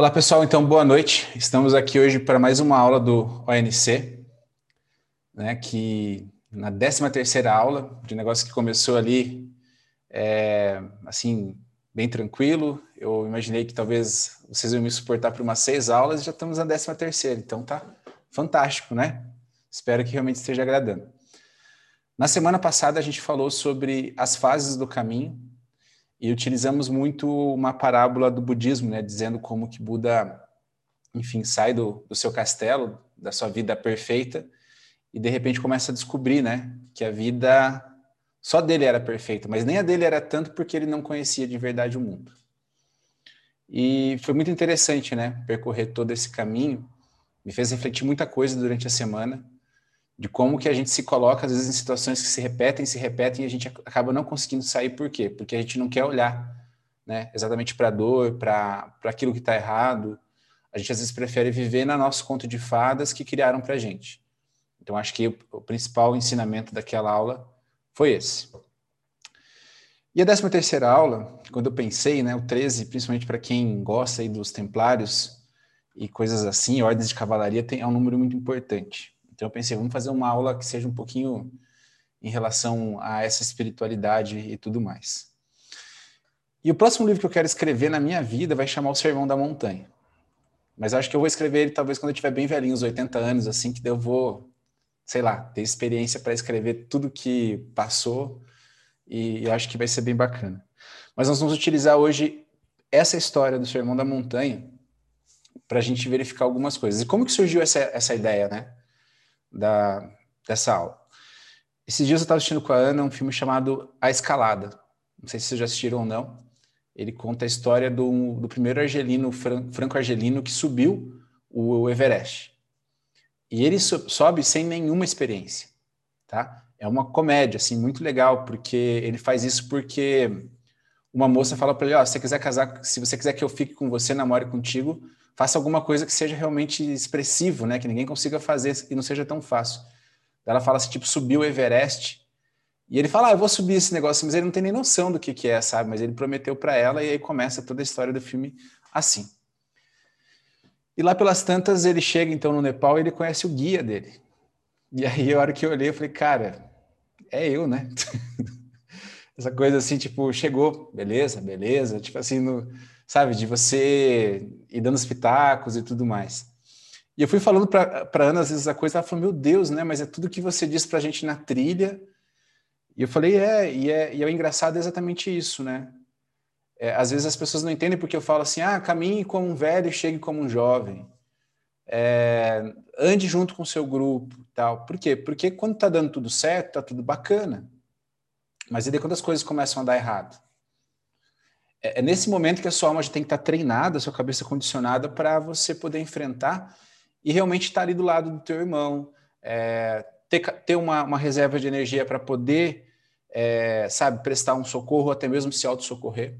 Olá pessoal, então boa noite. Estamos aqui hoje para mais uma aula do ONC, né, que na 13 terceira aula, de negócio que começou ali, é, assim, bem tranquilo. Eu imaginei que talvez vocês iam me suportar por umas seis aulas e já estamos na 13 terceira, então tá fantástico, né? Espero que realmente esteja agradando. Na semana passada a gente falou sobre as fases do caminho e utilizamos muito uma parábola do budismo, né, dizendo como que Buda, enfim, sai do, do seu castelo, da sua vida perfeita, e de repente começa a descobrir, né, que a vida só dele era perfeita, mas nem a dele era tanto porque ele não conhecia de verdade o mundo. E foi muito interessante, né, percorrer todo esse caminho, me fez refletir muita coisa durante a semana, de como que a gente se coloca, às vezes, em situações que se repetem, se repetem, e a gente acaba não conseguindo sair. Por quê? Porque a gente não quer olhar né, exatamente para a dor, para aquilo que está errado. A gente, às vezes, prefere viver na nosso conto de fadas que criaram para a gente. Então, acho que o, o principal ensinamento daquela aula foi esse. E a 13 terceira aula, quando eu pensei, né, o 13, principalmente para quem gosta aí dos templários e coisas assim, ordens de cavalaria, tem, é um número muito importante. Então eu pensei, vamos fazer uma aula que seja um pouquinho em relação a essa espiritualidade e tudo mais. E o próximo livro que eu quero escrever na minha vida vai chamar O Sermão da Montanha. Mas acho que eu vou escrever ele talvez quando eu tiver bem velhinho, uns 80 anos, assim, que eu vou, sei lá, ter experiência para escrever tudo que passou e eu acho que vai ser bem bacana. Mas nós vamos utilizar hoje essa história do Sermão da Montanha para a gente verificar algumas coisas. E como que surgiu essa, essa ideia, né? Da, dessa aula. Esses dias eu estava assistindo com a Ana um filme chamado A Escalada. Não sei se vocês já assistiram ou não. Ele conta a história do, do primeiro argelino, franco-argelino, que subiu o Everest. E ele sobe sem nenhuma experiência, tá? É uma comédia, assim, muito legal, porque ele faz isso porque uma moça fala para ele, ó, oh, se você quiser casar, se você quiser que eu fique com você, namore contigo, faça alguma coisa que seja realmente expressivo, né? Que ninguém consiga fazer e não seja tão fácil. Ela fala assim, tipo, subiu o Everest. E ele fala, ah, eu vou subir esse negócio, mas ele não tem nem noção do que, que é, sabe? Mas ele prometeu para ela e aí começa toda a história do filme assim. E lá pelas tantas ele chega então no Nepal e ele conhece o guia dele. E aí a hora que eu olhei, eu falei, cara, é eu, né? Essa coisa assim, tipo, chegou, beleza, beleza, tipo assim, no, sabe, de você ir dando os pitacos e tudo mais. E eu fui falando para Ana, às vezes, a coisa, ela falou, meu Deus, né, mas é tudo que você disse para a gente na trilha. E eu falei, é, e é, e é engraçado é exatamente isso, né? É, às vezes as pessoas não entendem porque eu falo assim, ah, caminhe como um velho e chegue como um jovem. É, ande junto com o seu grupo, tal. Por quê? Porque quando tá dando tudo certo, tá tudo bacana. Mas e daí quando as coisas começam a dar errado? É, é nesse momento que a sua alma já tem que estar treinada, a sua cabeça condicionada para você poder enfrentar e realmente estar ali do lado do teu irmão, é, ter, ter uma, uma, reserva de energia para poder, é, sabe, prestar um socorro, até mesmo se auto-socorrer.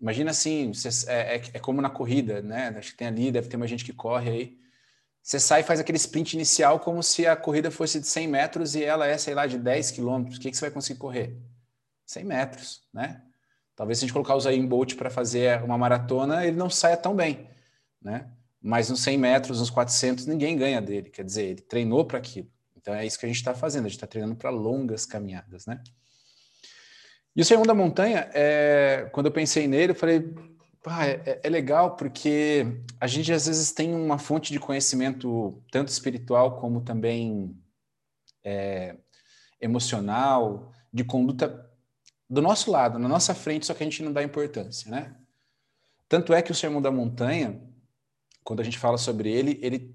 Imagina assim, você, é, é, é, como na corrida, né? Acho que tem ali, deve ter uma gente que corre aí. Você sai e faz aquele sprint inicial como se a corrida fosse de 100 metros e ela é, sei lá, de 10 quilômetros. O que, que você vai conseguir correr? 100 metros, né? Talvez se a gente colocar o Zayn Bolt para fazer uma maratona, ele não saia tão bem, né? Mas nos 100 metros, nos 400, ninguém ganha dele. Quer dizer, ele treinou para aquilo. Então é isso que a gente está fazendo. A gente está treinando para longas caminhadas, né? E o Sermão da Montanha, é, quando eu pensei nele, eu falei, é, é, legal porque a gente às vezes tem uma fonte de conhecimento tanto espiritual como também é, emocional, de conduta do nosso lado, na nossa frente, só que a gente não dá importância, né? Tanto é que o Sermão da Montanha, quando a gente fala sobre ele, ele,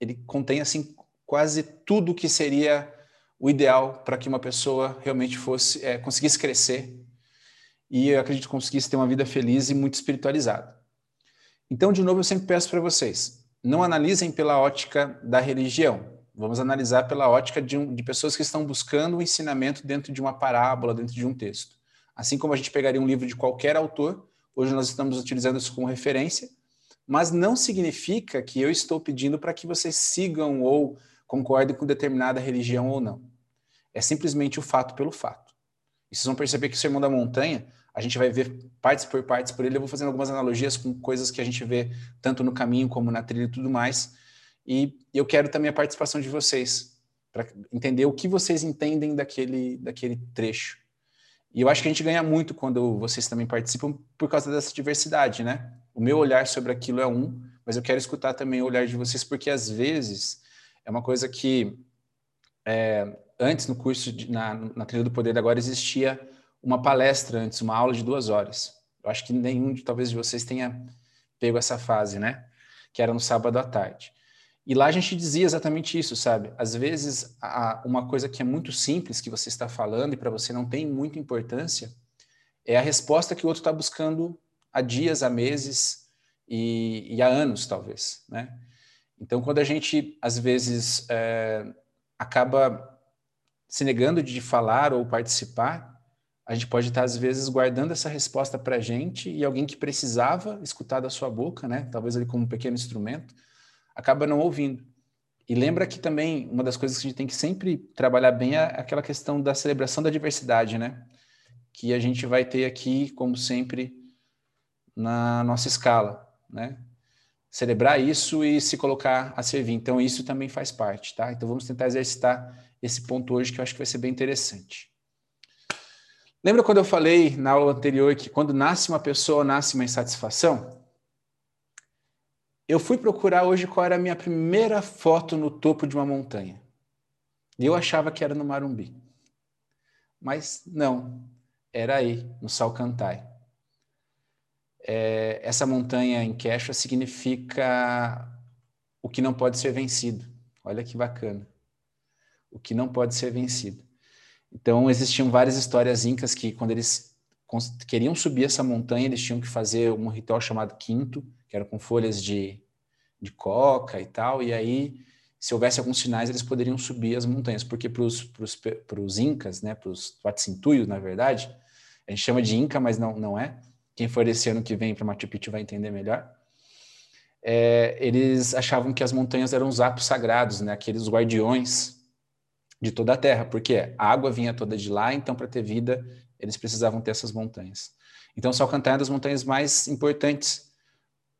ele contém assim quase tudo que seria o ideal para que uma pessoa realmente fosse é, conseguisse crescer e eu acredito conseguisse ter uma vida feliz e muito espiritualizada. Então, de novo, eu sempre peço para vocês, não analisem pela ótica da religião. Vamos analisar pela ótica de, um, de pessoas que estão buscando um ensinamento dentro de uma parábola, dentro de um texto. Assim como a gente pegaria um livro de qualquer autor, hoje nós estamos utilizando isso como referência, mas não significa que eu estou pedindo para que vocês sigam ou concordem com determinada religião ou não. É simplesmente o fato pelo fato. E vocês vão perceber que o Sermão da Montanha, a gente vai ver partes por partes por ele. Eu vou fazendo algumas analogias com coisas que a gente vê tanto no caminho como na trilha e tudo mais. E eu quero também a participação de vocês, para entender o que vocês entendem daquele, daquele trecho. E eu acho que a gente ganha muito quando vocês também participam por causa dessa diversidade, né? O meu olhar sobre aquilo é um, mas eu quero escutar também o olhar de vocês, porque às vezes é uma coisa que é, antes no curso, de, na, na trilha do poder, agora existia uma palestra antes, uma aula de duas horas. Eu acho que nenhum, de, talvez, de vocês tenha pego essa fase, né? Que era no sábado à tarde. E lá a gente dizia exatamente isso, sabe? Às vezes, a, uma coisa que é muito simples que você está falando e para você não tem muita importância é a resposta que o outro está buscando há dias, há meses e, e, há anos, talvez, né? Então, quando a gente, às vezes, é, acaba se negando de falar ou participar, a gente pode estar, às vezes, guardando essa resposta para a gente e alguém que precisava escutar da sua boca, né? talvez ali como um pequeno instrumento, acaba não ouvindo. E lembra que também uma das coisas que a gente tem que sempre trabalhar bem é aquela questão da celebração da diversidade, né? Que a gente vai ter aqui, como sempre, na nossa escala, né? Celebrar isso e se colocar a servir. Então, isso também faz parte, tá? Então, vamos tentar exercitar esse ponto hoje que eu acho que vai ser bem interessante. Lembra quando eu falei na aula anterior que quando nasce uma pessoa, nasce uma insatisfação? Eu fui procurar hoje qual era a minha primeira foto no topo de uma montanha. E eu achava que era no Marumbi. Mas não, era aí, no Salcantay. É, essa montanha em Quechua significa o que não pode ser vencido. Olha que bacana. O que não pode ser vencido. Então, existiam várias histórias incas que, quando eles queriam subir essa montanha, eles tinham que fazer um ritual chamado quinto, que era com folhas de, de coca e tal, e aí, se houvesse alguns sinais, eles poderiam subir as montanhas, porque para os incas, né, para os Huatzintuyos, na verdade, a gente chama de inca, mas não, não é, quem for esse ano que vem para Machu Picchu vai entender melhor, é, eles achavam que as montanhas eram os atos sagrados, né, aqueles guardiões de toda a terra, porque a água vinha toda de lá, então para ter vida eles precisavam ter essas montanhas. Então Salcantay é uma das montanhas mais importantes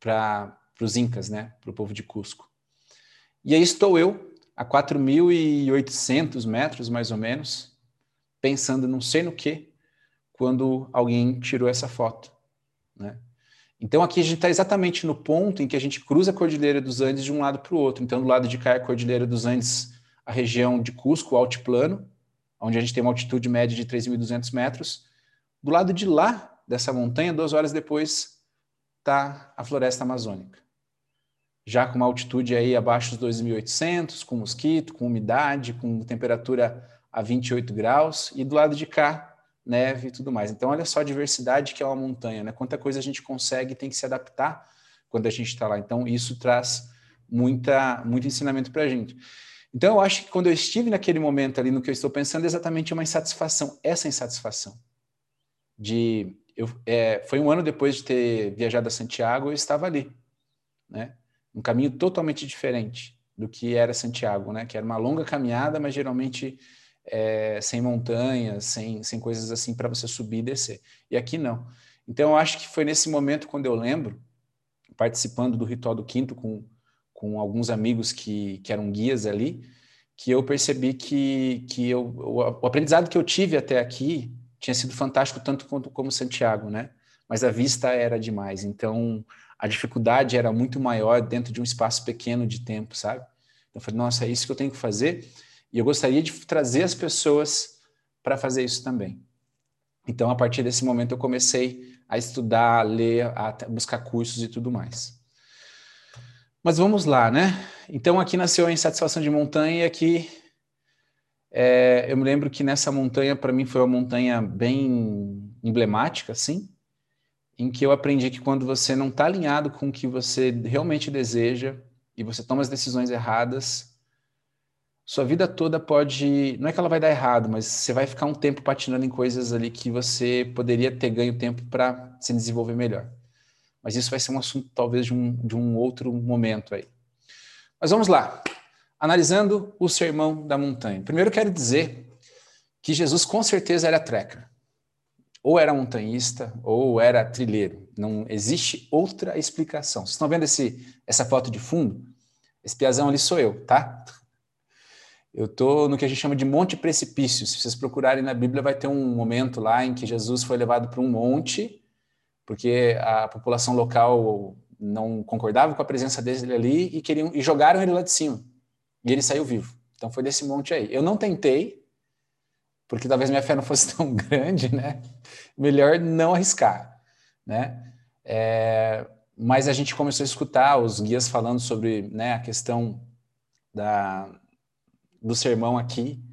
para os incas, né, para o povo de Cusco. E aí estou eu, a 4.800 metros mais ou menos, pensando não sei no que, quando alguém tirou essa foto, né? Então aqui a gente está exatamente no ponto em que a gente cruza a Cordilheira dos Andes de um lado para o outro. Então do lado de cá é a Cordilheira dos Andes a região de Cusco, o altiplano, onde a gente tem uma altitude média de 3.200 metros. Do lado de lá dessa montanha, duas horas depois, está a floresta amazônica. Já com uma altitude aí abaixo dos 2.800, com mosquito, com umidade, com temperatura a 28 graus, e do lado de cá, neve e tudo mais. Então, olha só a diversidade que é uma montanha, né? Quanta coisa a gente consegue tem que se adaptar quando a gente está lá. Então, isso traz muita, muito ensinamento para a gente. Então, eu acho que quando eu estive naquele momento ali, no que eu estou pensando, é exatamente uma insatisfação, essa insatisfação. De, eu, é, foi um ano depois de ter viajado a Santiago, eu estava ali, né? Um caminho totalmente diferente do que era Santiago, né? Que era uma longa caminhada, mas geralmente é, sem montanhas, sem, sem coisas assim para você subir e descer. E aqui não. Então, eu acho que foi nesse momento, quando eu lembro, participando do ritual do quinto com com alguns amigos que, que eram guias ali, que eu percebi que, que eu, o, aprendizado que eu tive até aqui tinha sido fantástico tanto quanto como Santiago, né? Mas a vista era demais, então a dificuldade era muito maior dentro de um espaço pequeno de tempo, sabe? Então eu falei, nossa, é isso que eu tenho que fazer, e eu gostaria de trazer as pessoas para fazer isso também. Então, a partir desse momento, eu comecei a estudar, a ler, a buscar cursos e tudo mais. Mas vamos lá, né? Então aqui nasceu a insatisfação de montanha e aqui é, eu me lembro que nessa montanha para mim foi uma montanha bem emblemática, assim, em que eu aprendi que quando você não está alinhado com o que você realmente deseja e você toma as decisões erradas, sua vida toda pode, não é que ela vai dar errado, mas você vai ficar um tempo patinando em coisas ali que você poderia ter ganho tempo para se desenvolver melhor. Mas isso vai ser um assunto talvez de um, de um outro momento aí. Mas vamos lá. Analisando o sermão da montanha. Primeiro quero dizer que Jesus com certeza era trekker. ou era montanhista ou era trilheiro. Não existe outra explicação. Vocês estão vendo esse, essa foto de fundo? Esse piazão ali sou eu, tá? Eu estou no que a gente chama de monte precipício. Se vocês procurarem na Bíblia, vai ter um momento lá em que Jesus foi levado para um monte, porque a população local não concordava com a presença dele ali e queriam e jogaram ele lá de cima. E ele saiu vivo. Então foi desse monte aí. Eu não tentei, porque talvez minha fé não fosse tão grande, né? Melhor não arriscar, né? É, mas a gente começou a escutar os guias falando sobre né, a questão da, do sermão aqui.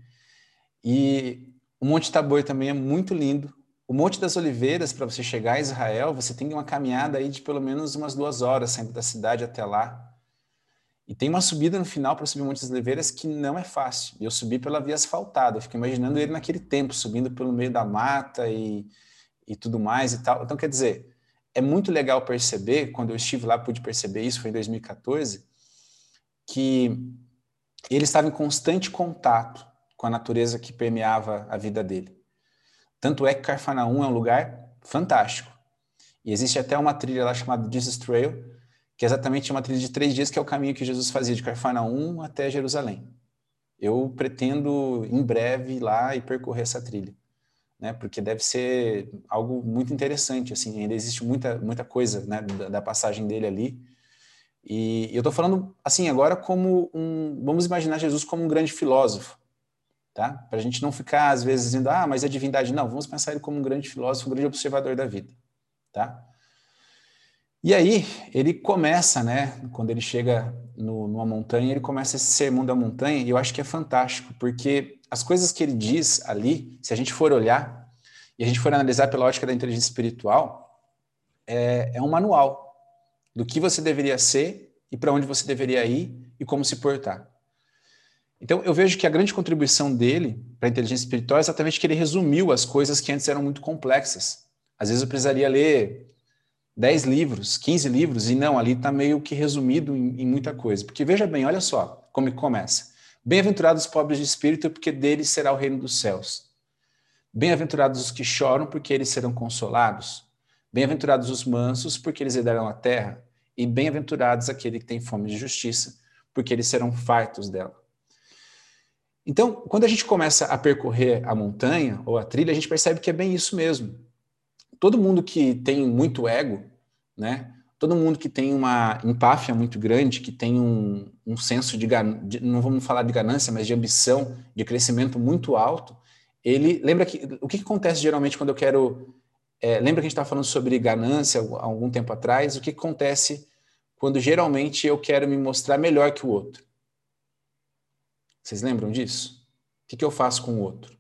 E o Monte Tabor também é muito lindo. O Monte das Oliveiras, para você chegar a Israel, você tem uma caminhada aí de pelo menos umas duas horas saindo da cidade até lá. E tem uma subida no final para subir o Monte Oliveiras que não é fácil. Eu subi pela via asfaltada. Eu fico imaginando ele naquele tempo, subindo pelo meio da mata e, e tudo mais e tal. Então, quer dizer, é muito legal perceber, quando eu estive lá, pude perceber isso, foi em 2014, que ele estava em constante contato com a natureza que permeava a vida dele. Tanto é que Carfanaum é um lugar fantástico. E existe até uma trilha lá chamada Jesus Trail, que é exatamente uma trilha de três dias, que é o caminho que Jesus fazia de Carfanaum até Jerusalém. Eu pretendo, em breve, ir lá e percorrer essa trilha. Né, porque deve ser algo muito interessante, assim, ainda existe muita, muita coisa né, da, da passagem dele ali, e eu estou falando assim agora como um, vamos imaginar Jesus como um grande filósofo, tá? Para a gente não ficar às vezes dizendo, ah, mas é divindade. Não, vamos pensar ele como um grande filósofo, um grande observador da vida, tá? E aí ele começa, né? Quando ele chega no, numa montanha, ele começa esse sermão da montanha e eu acho que é fantástico porque as coisas que ele diz ali, se a gente for olhar e a gente for analisar pela ótica da inteligência espiritual, é, é um manual do que você deveria ser e para onde você deveria ir e como se portar. Então, eu vejo que a grande contribuição dele para a inteligência espiritual é exatamente que ele resumiu as coisas que antes eram muito complexas. Às vezes eu precisaria ler 10 livros, 15 livros, e não, ali está meio que resumido em, em, muita coisa. Porque veja bem, olha só como começa. Bem-aventurados os pobres de espírito, porque deles será o reino dos céus. Bem-aventurados os que choram, porque eles serão consolados. Bem-aventurados os mansos, porque eles herdarão a terra e bem-aventurados aquele que tem fome de justiça, porque eles serão fartos dela. Então, quando a gente começa a percorrer a montanha ou a trilha, a gente percebe que é bem isso mesmo. Todo mundo que tem muito ego, né? Todo mundo que tem uma empáfia muito grande, que tem um, um senso de, de, não vamos falar de ganância, mas de ambição, de crescimento muito alto, ele lembra que o que, acontece geralmente quando eu quero é, lembra que a gente estava falando sobre ganância há algum tempo atrás? O que acontece quando geralmente eu quero me mostrar melhor que o outro? Vocês lembram disso? O que, que eu faço com o outro?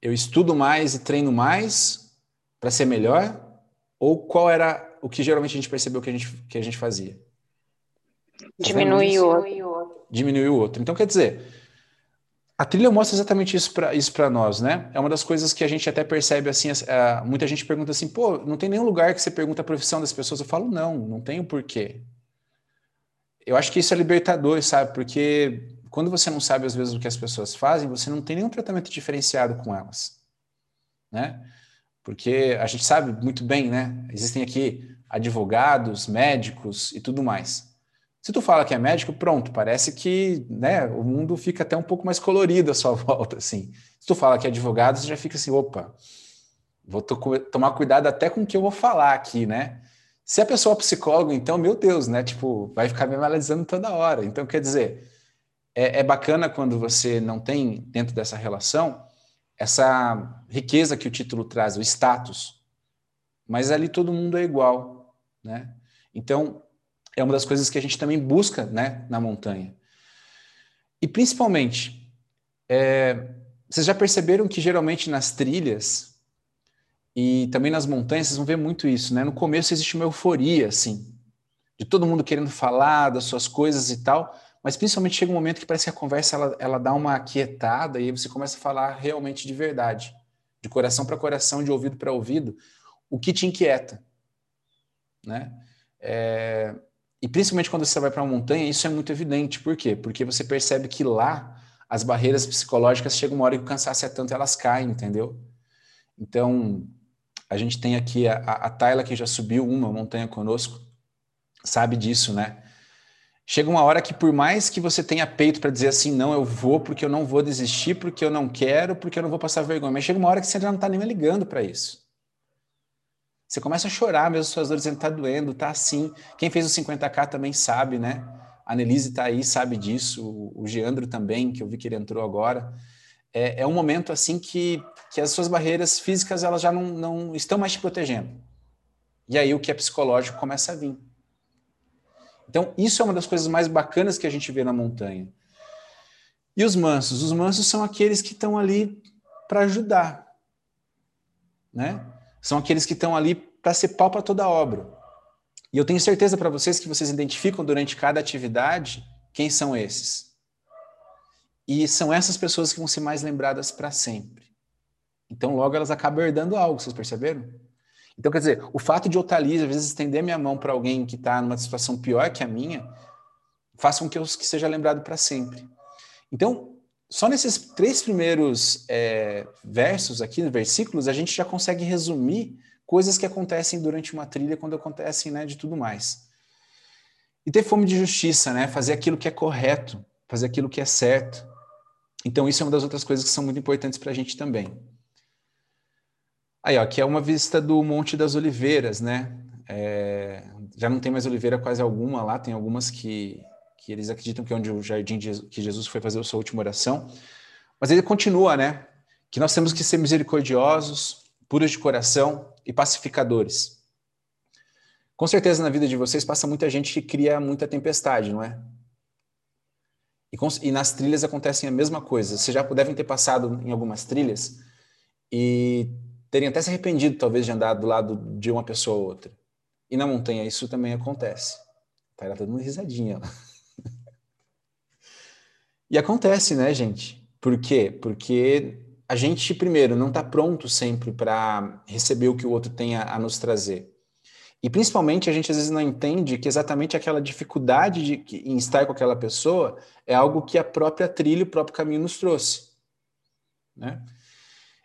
Eu estudo mais e treino mais para ser melhor? Ou qual era o que geralmente a gente percebeu que a gente, que a gente fazia? Diminuir o outro. Diminuir o outro. Então, quer dizer, a trilha mostra exatamente isso para isso nós, né? É uma das coisas que a gente até percebe assim. Uh, muita gente pergunta assim, pô, não tem nenhum lugar que você pergunta a profissão das pessoas. Eu falo, não, não tem o porquê. Eu acho que isso é libertador, sabe? Porque quando você não sabe às vezes o que as pessoas fazem, você não tem nenhum tratamento diferenciado com elas, né? Porque a gente sabe muito bem, né? Existem aqui advogados, médicos e tudo mais. Se tu fala que é médico, pronto, parece que né, o mundo fica até um pouco mais colorido à sua volta, assim. Se tu fala que é advogado, você já fica assim, opa, vou tomar cuidado até com o que eu vou falar aqui, né? Se a pessoa é psicólogo, então, meu Deus, né? Tipo, vai ficar me analisando toda hora. Então, quer dizer, é, é bacana quando você não tem dentro dessa relação essa riqueza que o título traz, o status. Mas ali todo mundo é igual, né? Então, é uma das coisas que a gente também busca né, na montanha. E principalmente, é, vocês já perceberam que geralmente nas trilhas e também nas montanhas, vocês vão ver muito isso, né? No começo existe uma euforia, assim, de todo mundo querendo falar das suas coisas e tal, mas principalmente chega um momento que parece que a conversa ela, ela dá uma aquietada e você começa a falar realmente de verdade, de coração para coração, de ouvido para ouvido, o que te inquieta, né? É, e principalmente quando você vai para uma montanha, isso é muito evidente. Por quê? Porque você percebe que lá as barreiras psicológicas chegam uma hora que o cansaço é tanto, elas caem, entendeu? Então, a gente tem aqui a, a Tayla, que já subiu uma montanha conosco, sabe disso, né? Chega uma hora que, por mais que você tenha peito para dizer assim, não, eu vou porque eu não vou desistir, porque eu não quero, porque eu não vou passar vergonha, mas chega uma hora que você já não está nem ligando para isso. Você começa a chorar mesmo, suas dores dizendo, tá doendo, tá assim. Quem fez o 50K também sabe, né? A Annelise tá aí, sabe disso. O Geandro também, que eu vi que ele entrou agora. É, é um momento assim que, que as suas barreiras físicas elas já não, não estão mais te protegendo. E aí o que é psicológico começa a vir. Então, isso é uma das coisas mais bacanas que a gente vê na montanha. E os mansos? Os mansos são aqueles que estão ali para ajudar, né? São aqueles que estão ali para ser pau para toda obra. E eu tenho certeza para vocês que vocês identificam durante cada atividade quem são esses. E são essas pessoas que vão ser mais lembradas para sempre. Então, logo elas acabam herdando algo, vocês perceberam? Então, quer dizer, o fato de eu estar ali, às vezes, estender minha mão para alguém que está numa situação pior que a minha, faça com que eu que seja lembrado para sempre. Então, só nesses três primeiros é, versos aqui, versículos, a gente já consegue resumir coisas que acontecem durante uma trilha quando acontecem, né, de tudo mais. E ter fome de justiça, né, fazer aquilo que é correto, fazer aquilo que é certo. Então isso é uma das outras coisas que são muito importantes para a gente também. Aí, ó, aqui é uma vista do Monte das Oliveiras, né? É, já não tem mais oliveira quase alguma lá, tem algumas que que eles acreditam que é onde o jardim de, que Jesus foi fazer a sua última oração. Mas ele continua, né? Que nós temos que ser misericordiosos, puros de coração e pacificadores. Com certeza na vida de vocês passa muita gente que cria muita tempestade, não é? E, com, e nas trilhas acontecem a mesma coisa. Vocês já devem ter passado em algumas trilhas e terem até se arrependido, talvez, de andar do lado de uma pessoa ou outra. E na montanha isso também acontece. Tá, ela tá dando risadinha. E acontece, né, gente? Por quê? Porque a gente, primeiro, não está pronto sempre para receber o que o outro tem a, a, nos trazer. E principalmente a gente às vezes não entende que exatamente aquela dificuldade de, em estar com aquela pessoa é algo que a própria trilha, o próprio caminho nos trouxe. Né?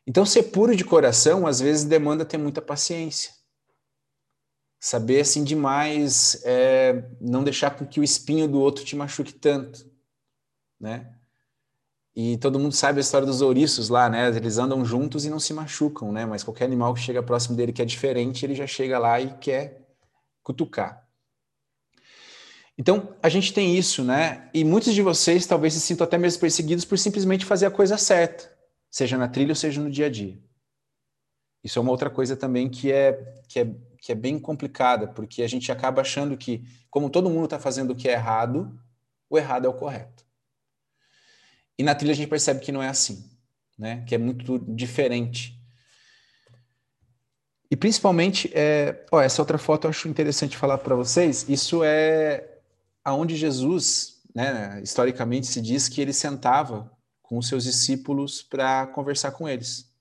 Então, ser puro de coração às vezes demanda ter muita paciência. Saber assim demais, é, não deixar com que o espinho do outro te machuque tanto né? E todo mundo sabe a história dos ouriços lá, né? Eles andam juntos e não se machucam, né? Mas qualquer animal que chega próximo dele que é diferente, ele já chega lá e quer cutucar. Então, a gente tem isso, né? E muitos de vocês talvez se sintam até mesmo perseguidos por simplesmente fazer a coisa certa, seja na trilha ou seja no dia a dia. Isso é uma outra coisa também que é, que é, que é bem complicada, porque a gente acaba achando que, como todo mundo está fazendo o que é errado, o errado é o correto. E na trilha a gente percebe que não é assim, né? Que é muito diferente. E principalmente, é, ó, essa outra foto eu acho interessante falar para vocês. Isso é aonde Jesus, né, historicamente se diz que ele sentava com os seus discípulos para conversar com eles.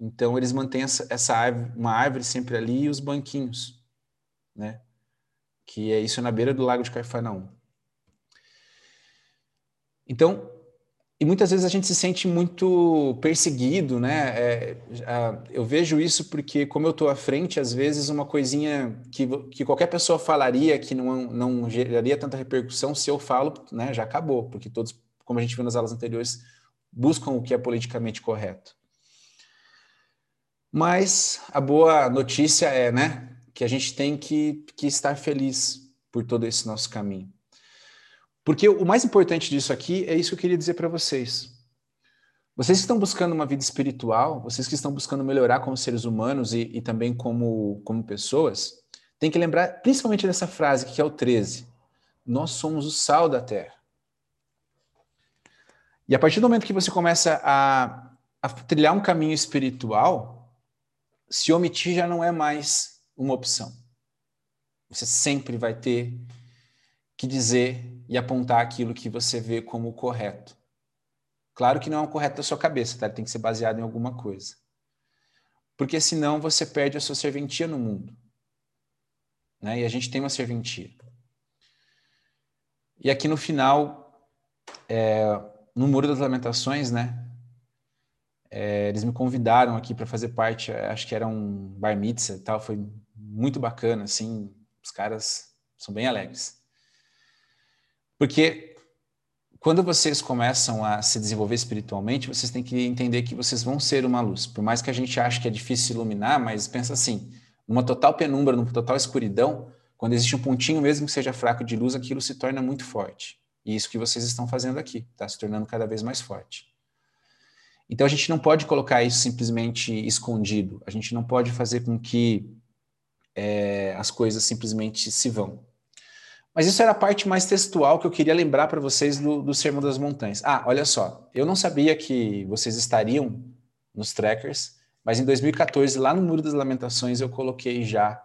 Então eles mantêm essa, essa árvore, uma árvore sempre ali e os banquinhos, né? Que é isso na beira do lago de Cafarnaum. Então, e muitas vezes a gente se sente muito perseguido, né? É, eu vejo isso porque, como eu estou à frente, às vezes uma coisinha que, que qualquer pessoa falaria que não, não geraria tanta repercussão, se eu falo, né, já acabou, porque todos, como a gente viu nas aulas anteriores, buscam o que é politicamente correto. Mas a boa notícia é, né, que a gente tem que, que estar feliz por todo esse nosso caminho. Porque o mais importante disso aqui é isso que eu queria dizer para vocês. Vocês que estão buscando uma vida espiritual, vocês que estão buscando melhorar como seres humanos e, e também como, como pessoas, tem que lembrar principalmente dessa frase que é o 13. Nós somos o sal da terra. E a partir do momento que você começa a, a trilhar um caminho espiritual, se omitir já não é mais uma opção. Você sempre vai ter que dizer e apontar aquilo que você vê como correto. Claro que não é o correto da sua cabeça, tá? Tem que ser baseado em alguma coisa. Porque senão você perde a sua serventia no mundo. Né? E a gente tem uma serventia. E aqui no final, é, no Muro das Lamentações, né? É, eles me convidaram aqui para fazer parte, acho que era um bar mitzvah e tal, foi muito bacana, assim, os caras são bem alegres. Porque quando vocês começam a se desenvolver espiritualmente, vocês têm que entender que vocês vão ser uma luz. Por mais que a gente ache que é difícil iluminar, mas pensa assim, numa total penumbra, numa total escuridão, quando existe um pontinho, mesmo que seja fraco de luz, aquilo se torna muito forte. E isso que vocês estão fazendo aqui, está se tornando cada vez mais forte. Então a gente não pode colocar isso simplesmente escondido. A gente não pode fazer com que é, as coisas simplesmente se vão. Mas isso era a parte mais textual que eu queria lembrar para vocês do, do Sermão das Montanhas. Ah, olha só, eu não sabia que vocês estariam nos trackers, mas em 2014, lá no Muro das Lamentações, eu coloquei já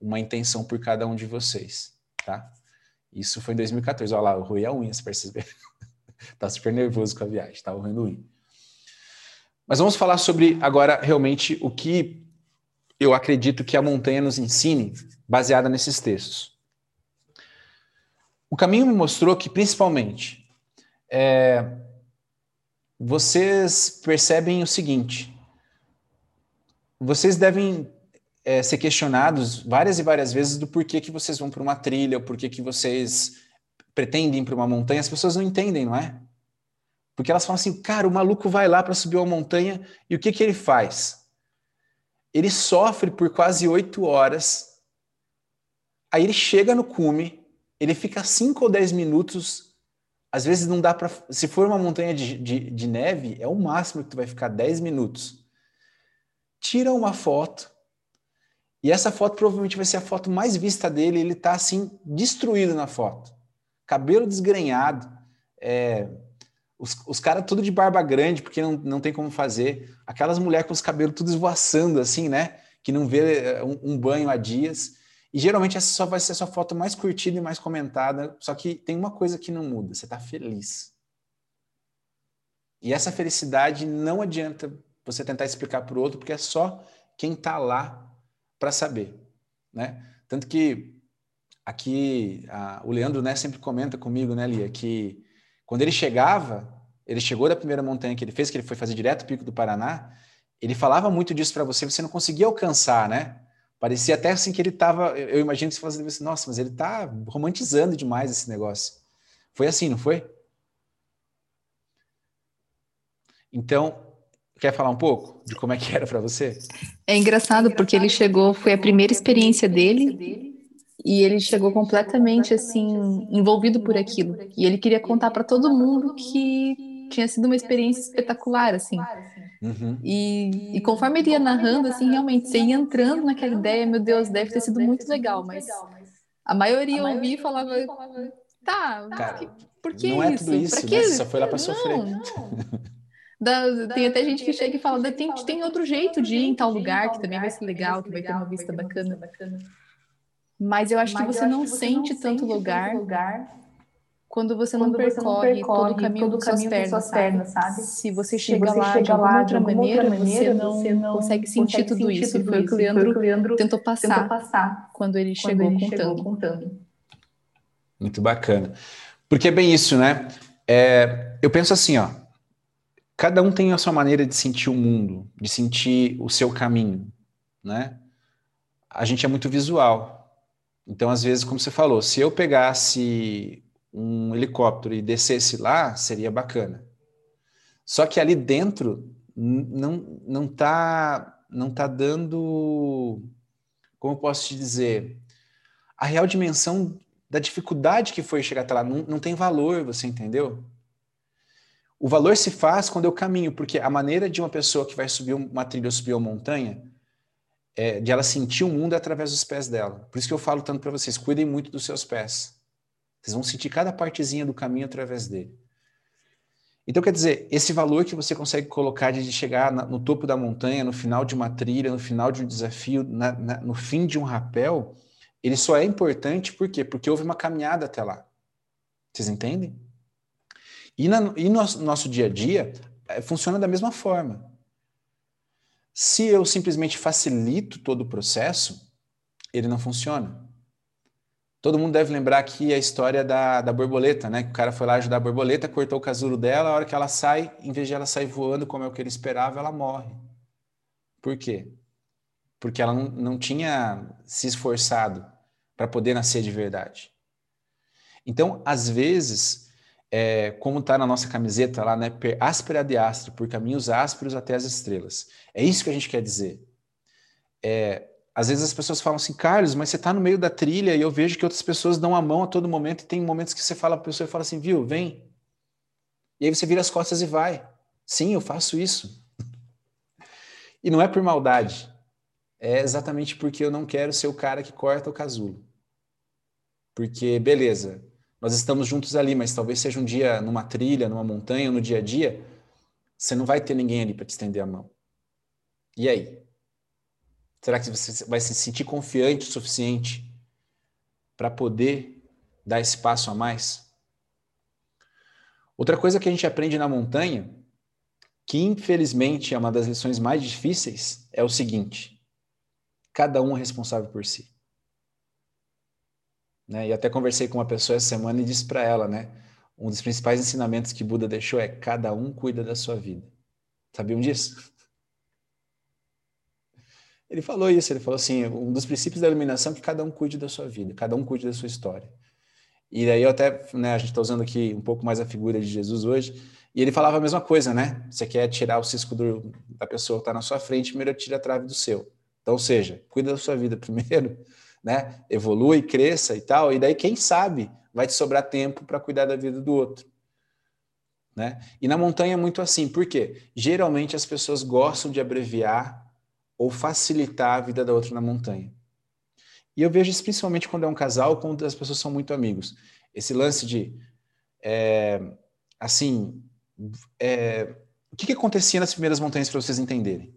uma intenção por cada um de vocês, tá? Isso foi em 2014. Olha lá, eu ruí a unha, se perceber. tá super nervoso com a viagem, tá roendo unha. Mas vamos falar sobre agora realmente o que eu acredito que a montanha nos ensine, baseada nesses textos. O caminho me mostrou que, principalmente, é, vocês percebem o seguinte: vocês devem é, ser questionados várias e várias vezes do porquê que vocês vão para uma trilha, o porquê que vocês pretendem ir para uma montanha. As pessoas não entendem, não é? Porque elas falam assim, cara, o maluco vai lá para subir uma montanha e o que, que ele faz? Ele sofre por quase oito horas, aí ele chega no cume, ele fica 5 ou 10 minutos. Às vezes não dá para. Se for uma montanha de, de, de, neve, é o máximo que tu vai ficar 10 minutos. Tira uma foto. E essa foto provavelmente vai ser a foto mais vista dele. Ele tá assim, destruído na foto. Cabelo desgrenhado. É, os, os caras tudo de barba grande, porque não, não tem como fazer. Aquelas mulheres com os cabelos tudo esvoaçando, assim, né? Que não vê é, um, um banho há dias. E geralmente essa só vai ser a sua foto mais curtida e mais comentada. Só que tem uma coisa que não muda: você está feliz. E essa felicidade não adianta você tentar explicar para o outro, porque é só quem está lá para saber. Né? Tanto que aqui a, o Leandro né, sempre comenta comigo, né, Lia, que quando ele chegava, ele chegou da primeira montanha que ele fez, que ele foi fazer direto o Pico do Paraná, ele falava muito disso para você, você não conseguia alcançar, né? Parecia até assim que ele estava. Eu imagino que você fazendo assim, nossa, mas ele está romantizando demais esse negócio. Foi assim, não foi? Então, quer falar um pouco de como é que era para você? É engraçado porque ele chegou, foi a primeira experiência dele e ele chegou completamente assim envolvido por aquilo. E ele queria contar para todo mundo que tinha sido uma experiência espetacular, assim. Uhum. E, e, conforme ele ia narrando, assim, realmente, você ia entrando naquela ideia, meu Deus, deve ter sido muito legal, mas a maioria ouvia e falava, tá, Cara, por que não é isso? tudo isso, que né? Você só foi lá para sofrer. Da, tem até gente que chega e fala, tem, tem outro jeito de ir em tal lugar, que também vai ser legal, que vai ter uma vista bacana. Mas eu acho que você não sente tanto lugar quando você não, percorre, você não percorre todo o caminho, todo com, suas pernas, sabe? Se você chega, lá, chega de alguma lá outra de maneira, maneira, você, não você não consegue sentir consegue tudo sentir isso. Tudo foi o que o Leandro, o Leandro tentou, passar tentou, passar quando ele, quando chegou, ele contando. chegou, contando. Muito bacana. Porque é bem isso, né? É, eu penso assim, ó. Cada um tem a sua maneira de sentir o mundo, de sentir o seu caminho, né? A gente é muito visual. Então, às vezes, como você falou, se eu pegasse um helicóptero e descesse lá, seria bacana. Só que ali dentro não não tá não tá dando como eu posso te dizer a real dimensão da dificuldade que foi chegar até lá não, não tem valor, você entendeu? O valor se faz quando eu caminho, porque a maneira de uma pessoa que vai subir uma trilha ou subir uma montanha é de ela sentir o mundo através dos pés dela. Por isso que eu falo tanto para vocês, cuidem muito dos seus pés. Vocês vão sentir cada partezinha do caminho através dele. Então, quer dizer, esse valor que você consegue colocar de chegar no topo da montanha, no final de uma trilha, no final de um desafio, na, na, no fim de um rapel, ele só é importante por quê? Porque houve uma caminhada até lá. Vocês entendem? E, na, e no nosso, dia a dia, é, funciona da mesma forma. Se eu simplesmente facilito todo o processo, ele não funciona. Todo mundo deve lembrar aqui a história da, da borboleta, né? Que o cara foi lá ajudar a borboleta, cortou o casulo dela, a hora que ela sai, em vez de ela sair voando como é o que ele esperava, ela morre. Por quê? Porque ela não, não tinha se esforçado para poder nascer de verdade. Então, às vezes, é, como está na nossa camiseta lá, né? Per áspera de astro, por caminhos ásperos até as estrelas. É isso que a gente quer dizer. É, às vezes as pessoas falam assim, Carlos, mas você está no meio da trilha e eu vejo que outras pessoas dão a mão a todo momento e tem momentos que você fala para a pessoa e fala assim, viu, vem. E aí você vira as costas e vai. Sim, eu faço isso. e não é por maldade. É exatamente porque eu não quero ser o cara que corta o casulo. Porque, beleza, nós estamos juntos ali, mas talvez seja um dia numa trilha, numa montanha, no dia a dia, você não vai ter ninguém ali para te estender a mão. E aí? Será que você vai se sentir confiante o suficiente para poder dar esse passo a mais? Outra coisa que a gente aprende na montanha, que infelizmente é uma das lições mais difíceis, é o seguinte: cada um é responsável por si. Né? E até conversei com uma pessoa essa semana e disse para ela, né? Um dos principais ensinamentos que Buda deixou é cada um cuida da sua vida. Sabiam disso? Ele falou isso, ele falou assim, um dos princípios da iluminação é que cada um cuide da sua vida, cada um cuide da sua história. E daí eu até, né, a gente está usando aqui um pouco mais a figura de Jesus hoje, e ele falava a mesma coisa, né? Você quer tirar o cisco do, da pessoa que está na sua frente, primeiro tira a trave do seu. Então, ou seja, cuida da sua vida primeiro, né? Evolui, cresça e tal, e daí quem sabe vai te sobrar tempo para cuidar da vida do outro. Né? E na montanha é muito assim, por quê? Geralmente as pessoas gostam de abreviar ou facilitar a vida da outra na montanha. E eu vejo isso principalmente quando é um casal, quando as pessoas são muito amigos. Esse lance de, é, assim, é, o que, que acontecia nas primeiras montanhas para vocês entenderem?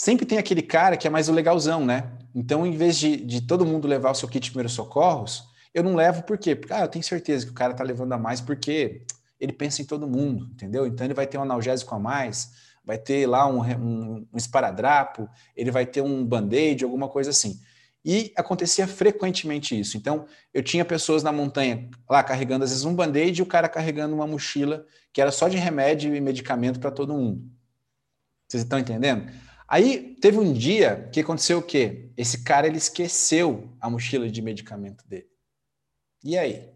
Sempre tem aquele cara que é mais o legalzão, né? Então, em vez de, de todo mundo levar o seu kit de primeiros socorros, eu não levo por quê? Porque ah, eu tenho certeza que o cara tá levando a mais porque ele pensa em todo mundo, entendeu? Então ele vai ter um analgésico a mais, vai ter lá um, um, um esparadrapo, ele vai ter um band-aid, alguma coisa assim. E acontecia frequentemente isso. Então, eu tinha pessoas na montanha lá carregando, às vezes, um band-aid e o cara carregando uma mochila que era só de remédio e medicamento para todo mundo. Vocês estão entendendo? Aí teve um dia que aconteceu o quê? Esse cara ele esqueceu a mochila de medicamento dele. E aí? O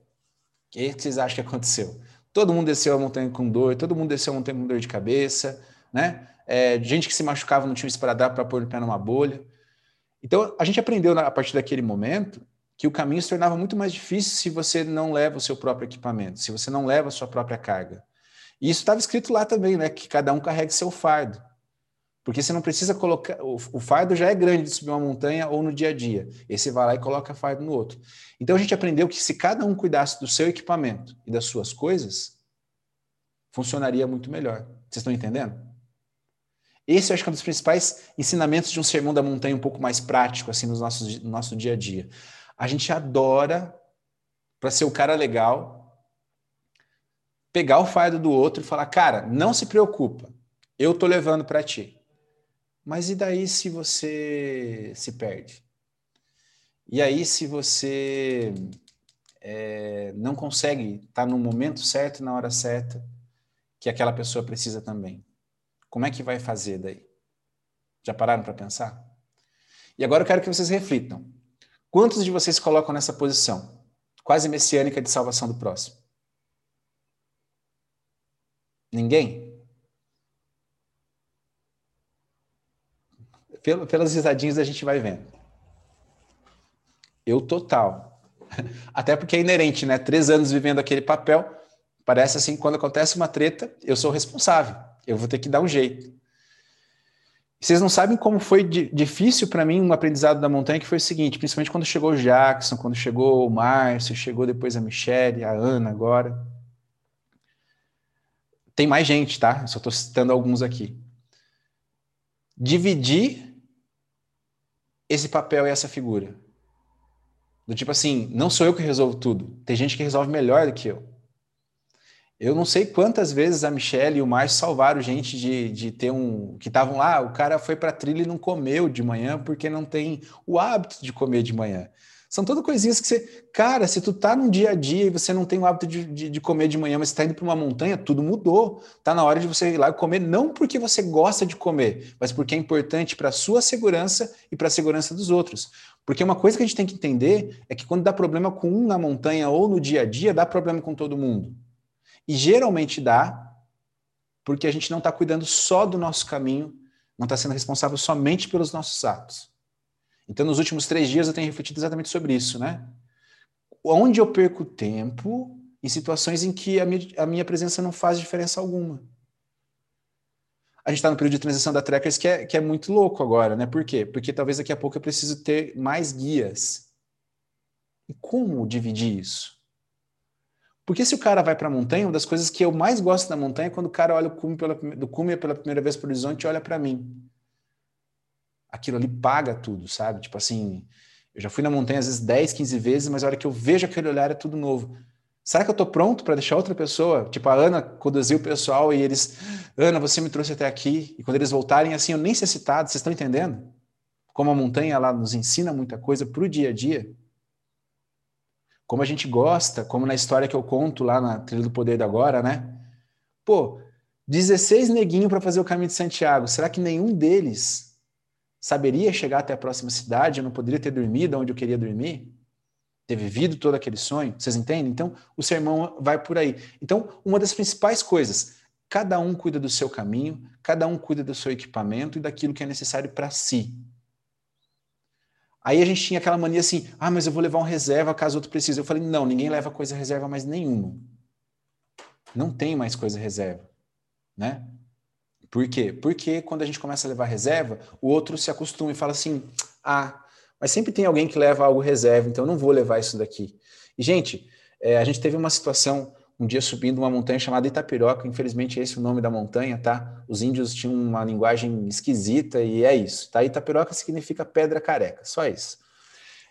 que vocês acham que aconteceu? Todo mundo desceu a montanha com dor, todo mundo desceu a montanha com dor de cabeça, né? É, gente que se machucava não tinha para dar para pôr o pé numa bolha. Então, a gente aprendeu a partir daquele momento que o caminho se tornava muito mais difícil se você não leva o seu próprio equipamento, se você não leva a sua própria carga. E isso estava escrito lá também, né? Que cada um carregue seu fardo. Porque você não precisa colocar. O, o fardo já é grande de subir uma montanha ou no dia a dia. E você vai lá e coloca fardo no outro. Então a gente aprendeu que se cada um cuidasse do seu equipamento e das suas coisas, funcionaria muito melhor. Vocês estão entendendo? Esse eu acho que é um dos principais ensinamentos de um sermão da montanha um pouco mais prático, assim, no nosso, no nosso dia a dia. A gente adora, para ser o cara legal, pegar o fardo do outro e falar, cara, não se preocupa, eu tô levando para ti. Mas e daí se você se perde? E aí se você é, não consegue estar tá no momento certo, na hora certa, que aquela pessoa precisa também? Como é que vai fazer daí? Já pararam para pensar? E agora eu quero que vocês reflitam. Quantos de vocês colocam nessa posição? Quase messiânica de salvação do próximo? Ninguém? Pelas risadinhas a gente vai vendo. Eu total. Até porque é inerente, né? Três anos vivendo aquele papel, parece assim, quando acontece uma treta, eu sou responsável. Eu vou ter que dar um jeito. Vocês não sabem como foi difícil para mim um aprendizado da montanha, que foi o seguinte, principalmente quando chegou o Jackson, quando chegou o Márcio, chegou depois a Michelle, a Ana agora. Tem mais gente, tá? só estou citando alguns aqui. Dividir esse papel e essa figura. Do tipo assim, não sou eu que resolvo tudo. Tem gente que resolve melhor do que eu. Eu não sei quantas vezes a Michelle e o Márcio salvaram gente de, de ter um. que estavam lá, o cara foi para trilha e não comeu de manhã porque não tem o hábito de comer de manhã. São todas coisinhas que você. Cara, se tu tá num dia a dia e você não tem o hábito de, de, de comer de manhã, mas você tá indo para uma montanha, tudo mudou. Tá na hora de você ir lá e comer, não porque você gosta de comer, mas porque é importante para a sua segurança e para a segurança dos outros. Porque uma coisa que a gente tem que entender é que quando dá problema com um na montanha ou no dia a dia, dá problema com todo mundo. E geralmente dá porque a gente não está cuidando só do nosso caminho, não está sendo responsável somente pelos nossos atos. Então, nos últimos três dias, eu tenho refletido exatamente sobre isso, né? Onde eu perco tempo em situações em que a minha, a minha presença não faz diferença alguma. A gente está no período de transição da Trekkers que é, que é muito louco agora, né? Por quê? Porque talvez daqui a pouco eu preciso ter mais guias. E como dividir isso? Porque se o cara vai para a montanha, uma das coisas que eu mais gosto da montanha é quando o cara olha o cume pela, do cume pela primeira vez para o horizonte e olha para mim. Aquilo ali paga tudo, sabe? Tipo assim, eu já fui na montanha às vezes 10, 15 vezes, mas a hora que eu vejo aquele olhar é tudo novo. Será que eu estou pronto para deixar outra pessoa? Tipo, a Ana conduziu o pessoal e eles, Ana, você me trouxe até aqui. E quando eles voltarem, assim, eu nem ser citado, vocês estão entendendo? Como a montanha lá nos ensina muita coisa para o dia a dia como a gente gosta, como na história que eu conto lá na Trilha do Poder da Agora, né? Pô, 16 neguinhos para fazer o caminho de Santiago. Será que nenhum deles saberia chegar até a próxima cidade? Eu não poderia ter dormido onde eu queria dormir? Ter vivido todo aquele sonho? Vocês entendem? Então, o sermão vai por aí. Então, uma das principais coisas, cada um cuida do seu caminho, cada um cuida do seu equipamento e daquilo que é necessário para si. Aí a gente tinha aquela mania assim, ah, mas eu vou levar um reserva caso outro precise. Eu falei, não, ninguém leva coisa reserva mais nenhuma. Não tem mais coisa reserva, né? Por quê? Porque quando a gente começa a levar reserva, o outro se acostuma e fala assim, ah, mas sempre tem alguém que leva algo reserva, então eu não vou levar isso daqui. E, gente, é, a gente teve uma situação um dia subindo uma montanha chamada Itapiroca, infelizmente esse é o nome da montanha, tá? Os índios tinham uma linguagem esquisita e é isso, tá? Itapiroca significa pedra careca, só isso.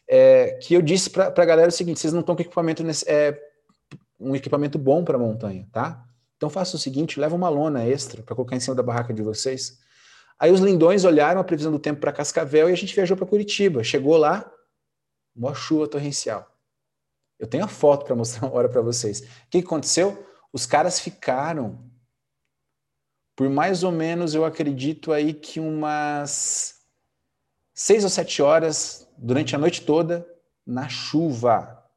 É, que eu disse para a galera o seguinte: vocês não estão com equipamento nesse, é, um equipamento bom para montanha, tá? Então faça o seguinte: leva uma lona extra para colocar em cima da barraca de vocês. Aí os lindões olharam a previsão do tempo para Cascavel e a gente viajou para Curitiba. Chegou lá, uma chuva torrencial. Eu tenho a foto para mostrar uma hora para vocês. O que aconteceu? Os caras ficaram por mais ou menos, eu acredito aí que umas seis ou sete horas durante a noite toda na chuva.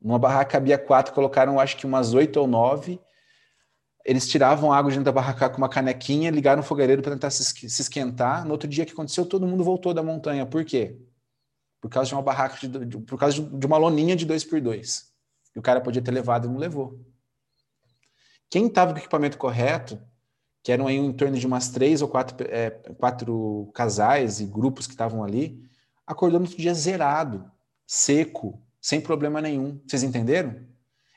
Numa barraca cabia quatro, colocaram acho que umas oito ou nove. Eles tiravam água dentro da barraca com uma canequinha, ligaram o fogareiro para tentar se esquentar. No outro dia que aconteceu, todo mundo voltou da montanha. Por quê? por causa de uma barraca, de, de, por causa de uma loninha de dois por dois. E o cara podia ter levado e não levou. Quem estava com o equipamento correto, que eram aí em torno de umas três ou quatro, é, quatro casais e grupos que estavam ali, acordou no outro dia zerado, seco, sem problema nenhum. Vocês entenderam?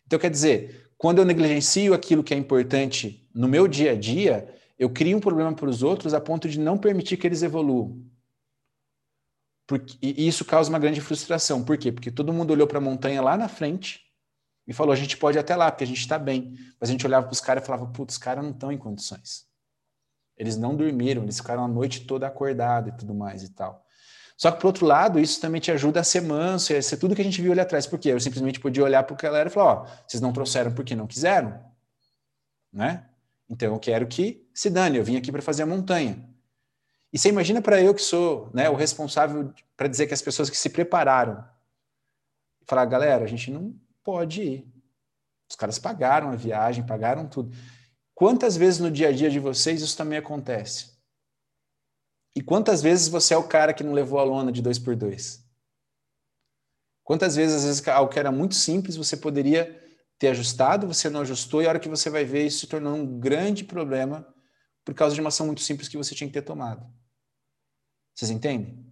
Então, quer dizer, quando eu negligencio aquilo que é importante no meu dia a dia, eu crio um problema para os outros a ponto de não permitir que eles evoluam. Porque, e isso causa uma grande frustração. Por quê? Porque todo mundo olhou para a montanha lá na frente e falou: a gente pode ir até lá, porque a gente está bem. Mas a gente olhava para os caras e falava: putz, os caras não estão em condições. Eles não dormiram, eles ficaram a noite toda acordados e tudo mais e tal. Só que, por outro lado, isso também te ajuda a ser manso, a ser tudo que a gente viu ali atrás. Por quê? Eu simplesmente podia olhar para o galera e falar: ó, vocês não trouxeram porque não quiseram, né? Então eu quero que se dane, eu vim aqui para fazer a montanha. E você imagina para eu que sou né, o responsável para dizer que as pessoas que se prepararam, falar, galera, a gente não pode ir. Os caras pagaram a viagem, pagaram tudo. Quantas vezes no dia a dia de vocês isso também acontece? E quantas vezes você é o cara que não levou a lona de dois por dois? Quantas vezes, às vezes, algo que era muito simples, você poderia ter ajustado, você não ajustou, e a hora que você vai ver, isso se tornou um grande problema por causa de uma ação muito simples que você tinha que ter tomado. Vocês entendem?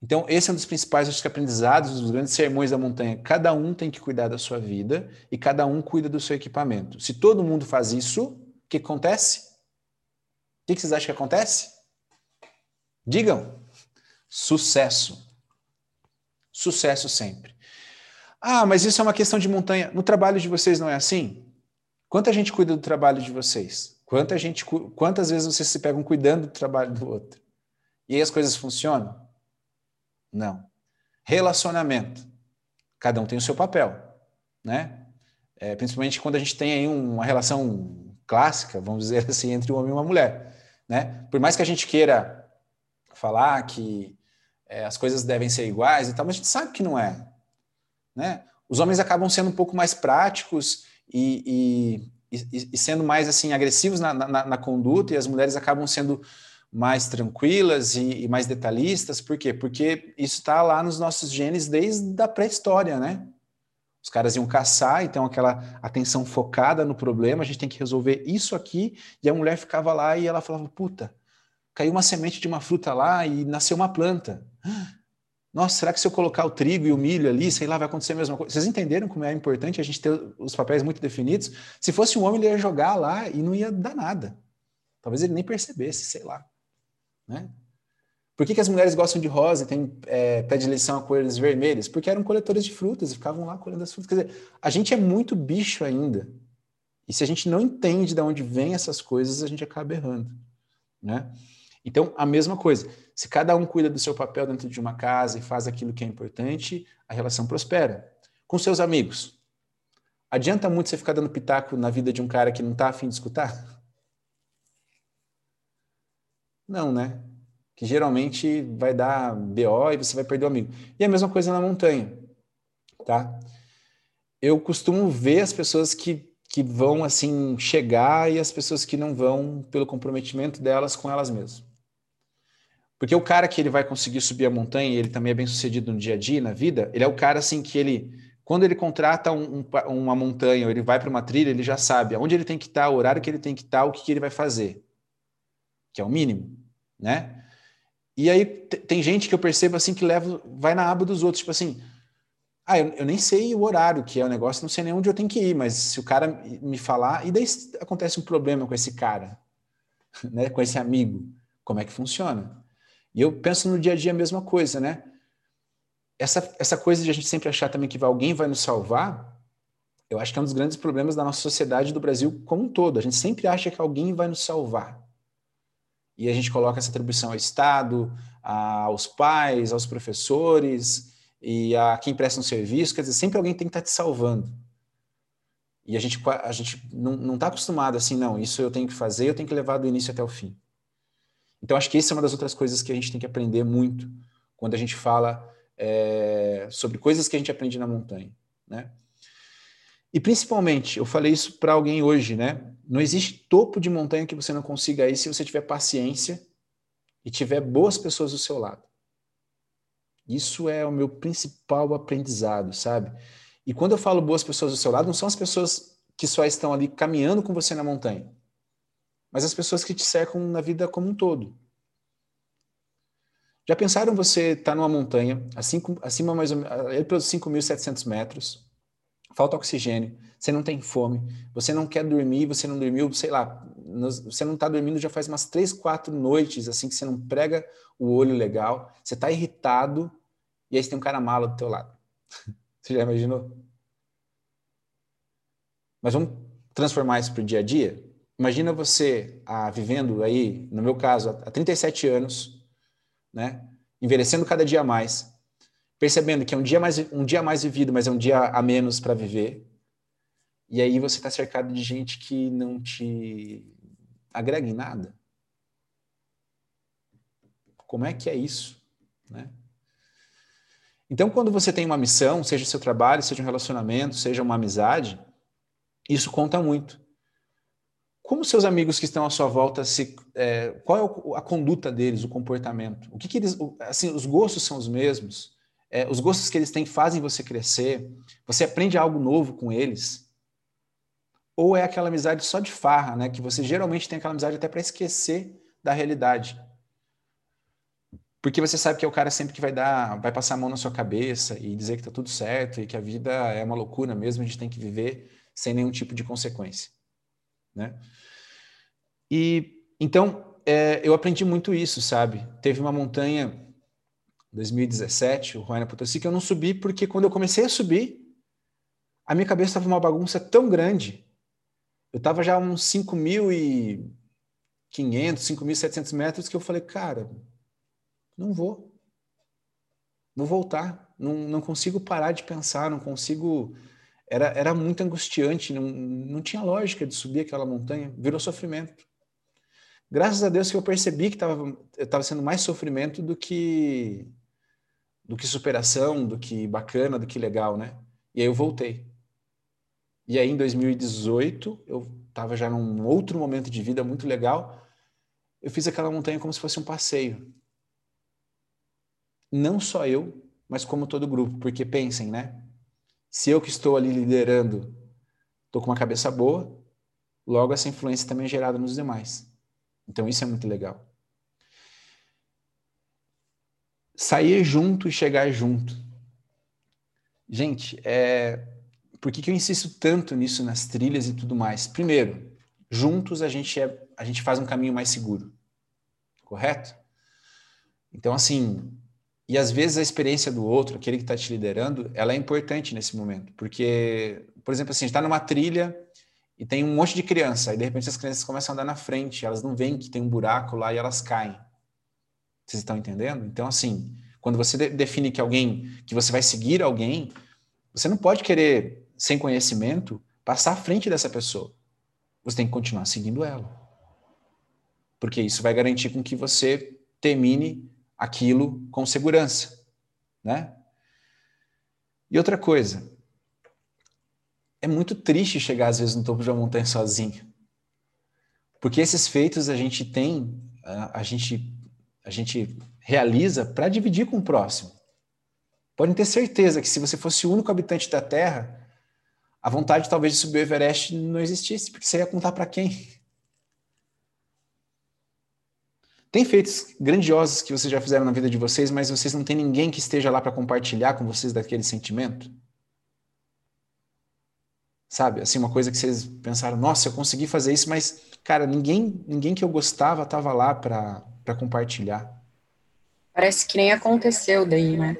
Então, esse é um dos principais acho aprendizados dos grandes sermões da montanha. Cada um tem que cuidar da sua vida e cada um cuida do seu equipamento. Se todo mundo faz isso, o que acontece? O que vocês acham que acontece? Digam. Sucesso. Sucesso sempre. Ah, mas isso é uma questão de montanha. No trabalho de vocês não é assim? Quanta gente cuida do trabalho de vocês? Quanta gente, quantas vezes vocês se pegam cuidando do trabalho do outro? E aí as coisas funcionam? Não. Relacionamento. Cada um tem o seu papel, né? É, principalmente quando a gente tem aí uma relação clássica, vamos dizer assim, entre um homem e uma mulher, né? Por mais que a gente queira falar que é, as coisas devem ser iguais e tal, mas a gente sabe que não é, né? Os homens acabam sendo um pouco mais práticos e, e, e, e sendo mais assim agressivos na, na, na, conduta e as mulheres acabam sendo mais tranquilas e, mais detalhistas. Por quê? Porque isso está lá nos nossos genes desde a pré-história, né? Os caras iam caçar, então aquela atenção focada no problema, a gente tem que resolver isso aqui, e a mulher ficava lá e ela falava: puta, caiu uma semente de uma fruta lá e nasceu uma planta. Nossa, será que se eu colocar o trigo e o milho ali, sei lá, vai acontecer a mesma coisa? Vocês entenderam como é importante a gente ter os papéis muito definidos? Se fosse um homem, ele ia jogar lá e não ia dar nada. Talvez ele nem percebesse, sei lá. Né? Por que, que as mulheres gostam de rosa e têm é, predileção a cores vermelhas? Porque eram coletores de frutas e ficavam lá colhendo as frutas. Quer dizer, a gente é muito bicho ainda. E se a gente não entende de onde vêm essas coisas, a gente acaba errando. Né? Então, a mesma coisa. Se cada um cuida do seu papel dentro de uma casa e faz aquilo que é importante, a relação prospera. Com seus amigos. Adianta muito você ficar dando pitaco na vida de um cara que não está afim de escutar? Não, né? Que geralmente vai dar BO e você vai perder o amigo. E a mesma coisa na montanha, tá? Eu costumo ver as pessoas que, que vão assim chegar e as pessoas que não vão pelo comprometimento delas com elas mesmas. Porque o cara que ele vai conseguir subir a montanha ele também é bem sucedido no dia a dia, na vida, ele é o cara assim que ele, quando ele contrata um, um, uma montanha, ou ele vai para uma trilha, ele já sabe aonde ele tem que estar, o horário que ele tem que estar, o que, que ele vai fazer, que é o mínimo, né? E aí tem gente que eu percebo assim que leva, vai na aba dos outros, tipo assim, ah, eu, eu, nem sei o horário que é o negócio, não sei nem onde eu tenho que ir, mas se o cara me falar, e daí acontece um problema com esse cara, né, com esse amigo, como é que funciona? E eu penso no dia a dia a mesma coisa, né? Essa, essa coisa de a gente sempre achar também que alguém vai nos salvar, eu acho que é um dos grandes problemas da nossa sociedade do Brasil como um todo. A gente sempre acha que alguém vai nos salvar. E a gente coloca essa atribuição ao Estado, aos pais, aos professores e a quem presta um serviço. Quer dizer, sempre alguém tem que estar te salvando. E a gente, a gente não está acostumado assim, não, isso eu tenho que fazer, eu tenho que levar do início até o fim. Então, acho que essa é uma das outras coisas que a gente tem que aprender muito quando a gente fala é, sobre coisas que a gente aprende na montanha, né? E principalmente, eu falei isso para alguém hoje, né? Não existe topo de montanha que você não consiga ir se você tiver paciência e tiver boas pessoas do seu lado. Isso é o meu principal aprendizado, sabe? E quando eu falo boas pessoas do seu lado, não são as pessoas que só estão ali caminhando com você na montanha mas as pessoas que te cercam na vida como um todo. Já pensaram você estar tá numa montanha, acima mais ou menos, pelos 5.700 metros, falta oxigênio, você não tem fome, você não quer dormir, você não dormiu, sei lá, você não está dormindo já faz umas três, quatro noites, assim, que você não prega o olho legal, você está irritado, e aí você tem um cara mala do teu lado. Você já imaginou? Mas vamos transformar isso para o dia a dia? Imagina você ah, vivendo aí, no meu caso, há 37 anos, né? envelhecendo cada dia mais, percebendo que é um dia mais, um dia mais vivido, mas é um dia a menos para viver. E aí você está cercado de gente que não te agrega em nada. Como é que é isso? Né? Então, quando você tem uma missão, seja o seu trabalho, seja um relacionamento, seja uma amizade, isso conta muito. Como seus amigos que estão à sua volta se, é, qual é a conduta deles, o comportamento? O que, que eles, assim, os gostos são os mesmos? É, os gostos que eles têm fazem você crescer? Você aprende algo novo com eles? Ou é aquela amizade só de farra, né? Que você geralmente tem aquela amizade até para esquecer da realidade. Porque você sabe que é o cara sempre que vai dar, vai passar a mão na sua cabeça e dizer que tá tudo certo e que a vida é uma loucura mesmo, a gente tem que viver sem nenhum tipo de consequência né? E então é, eu aprendi muito isso, sabe? Teve uma montanha 2017, o Ruana Potosí, que eu não subi porque quando eu comecei a subir, a minha cabeça estava uma bagunça tão grande eu estava já uns 5.500, 5.700 metros que eu falei, cara, não vou. Vou voltar. Não, não consigo parar de pensar, não consigo. Era, era muito angustiante, não, não tinha lógica de subir aquela montanha, virou sofrimento. Graças a Deus que eu percebi que estava sendo mais sofrimento do que do que superação, do que bacana, do que legal, né? E aí eu voltei. E aí, em 2018, eu estava já num outro momento de vida muito legal. Eu fiz aquela montanha como se fosse um passeio. Não só eu, mas como todo o grupo. Porque pensem, né? Se eu que estou ali liderando estou com uma cabeça boa, logo essa influência também é gerada nos demais. Então, isso é muito legal. Sair junto e chegar junto. Gente, é, por que, que eu insisto tanto nisso nas trilhas e tudo mais? Primeiro, juntos a gente, é, a gente faz um caminho mais seguro, correto? Então, assim, e às vezes a experiência do outro, aquele que está te liderando, ela é importante nesse momento, porque, por exemplo, assim, está numa trilha e tem um monte de criança, e de repente as crianças começam a andar na frente, elas não veem que tem um buraco lá e elas caem. Vocês estão entendendo? Então, assim, quando você define que alguém, que você vai seguir alguém, você não pode querer sem conhecimento, passar à frente dessa pessoa. Você tem que continuar seguindo ela. Porque isso vai garantir com que você termine aquilo com segurança, né? E outra coisa, é muito triste chegar às vezes no topo de uma montanha sozinho. Porque esses feitos a gente tem, a gente a gente realiza para dividir com o próximo. Podem ter certeza que se você fosse o único habitante da Terra, a vontade talvez de subir o Everest não existisse, porque você ia contar para quem? Tem feitos grandiosos que vocês já fizeram na vida de vocês, mas vocês não têm ninguém que esteja lá para compartilhar com vocês daquele sentimento? Sabe? Assim, uma coisa que vocês pensaram, nossa, eu consegui fazer isso, mas, cara, ninguém, ninguém que eu gostava estava lá para compartilhar. Parece que nem aconteceu daí, né?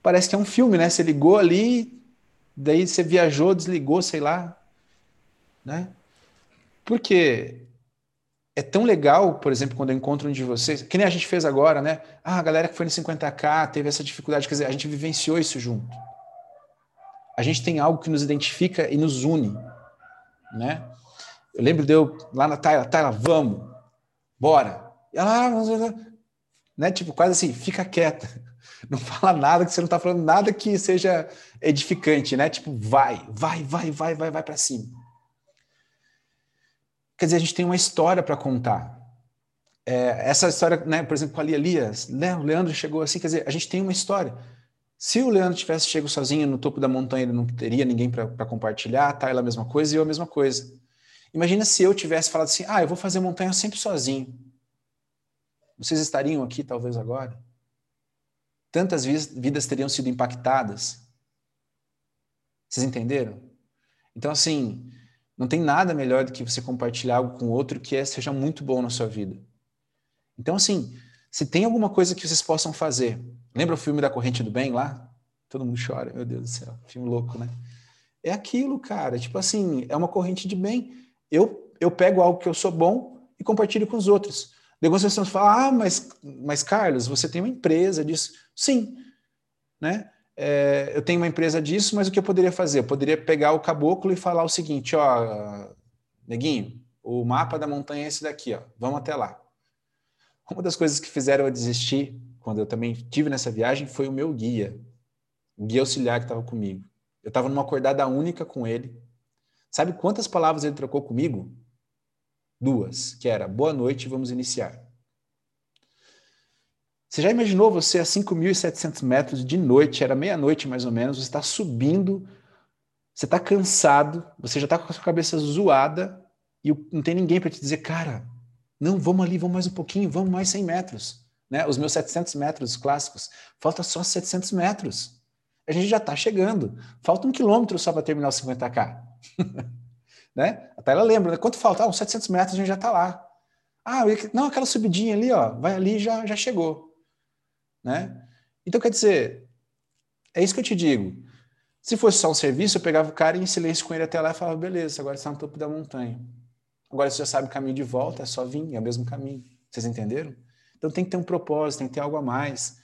Parece que é um filme, né? Você ligou ali, daí você viajou, desligou, sei lá, né? Porque é tão legal, por exemplo, quando eu encontro um de vocês, que nem a gente fez agora, né? Ah, a galera que foi no 50K teve essa dificuldade, quer dizer, a gente vivenciou isso junto. A gente tem algo que nos identifica e nos une, né? Eu lembro de eu lá na Taila, Taila, vamos, bora. E ela, ah, né? Tipo, quase assim, fica quieta. Não fala nada que você não está falando nada que seja edificante, né? Tipo, vai, vai, vai, vai, vai, vai para cima. Quer dizer, a gente tem uma história para contar. É, essa história, né, por exemplo, com a Lia Elias, né, o Leandro chegou assim, quer dizer, a gente tem uma história. Se o Leandro tivesse chego sozinho no topo da montanha, ele não teria ninguém para compartilhar, tá? Ela a mesma coisa e eu a mesma coisa. Imagina se eu tivesse falado assim, ah, eu vou fazer montanha sempre sozinho. Vocês estariam aqui talvez agora? tantas vidas teriam sido impactadas. Vocês entenderam? Então, assim, não tem nada melhor do que você compartilhar algo com outro que é, seja muito bom na sua vida. Então, assim, se tem alguma coisa que vocês possam fazer, lembra o filme da Corrente do Bem lá? Todo mundo chora, meu Deus do céu, filme louco, né? É aquilo, cara, tipo assim, é uma corrente de bem. Eu, eu pego algo que eu sou bom e compartilho com os outros. Algumas pessoas falam, ah, mas, mas Carlos, você tem uma empresa disso. Sim, né? É, eu tenho uma empresa disso, mas o que eu poderia fazer? Eu poderia pegar o caboclo e falar o seguinte, ó, neguinho, o mapa da montanha é esse daqui, ó, vamos até lá. Uma das coisas que fizeram eu desistir, quando eu também tive nessa viagem, foi o meu guia, o guia auxiliar que estava comigo. Eu estava numa acordada única com ele. Sabe quantas palavras ele trocou comigo? Duas, que era boa noite, vamos iniciar. Você já imaginou você a 5.700 metros de noite, era meia-noite mais ou menos, você está subindo, você está cansado, você já está com a sua cabeça zoada e não tem ninguém para te dizer, cara, não, vamos ali, vamos mais um pouquinho, vamos mais 100 metros. Né? Os meus 700 metros clássicos, falta só 700 metros. A gente já está chegando. Falta um quilômetro só para terminar o 50K. né? Até ela lembra, né? quanto falta? Ah, uns 700 metros a gente já está lá. Ah, não, aquela subidinha ali, ó, vai ali já já chegou né? Então, quer dizer, é isso que eu te digo. Se fosse só um serviço, eu pegava o cara em silêncio com ele até lá e falava, beleza, agora você está no topo da montanha. Agora você já sabe o caminho de volta, é só vir, é o mesmo caminho. Vocês entenderam? Então tem que ter um propósito, tem que ter algo a mais.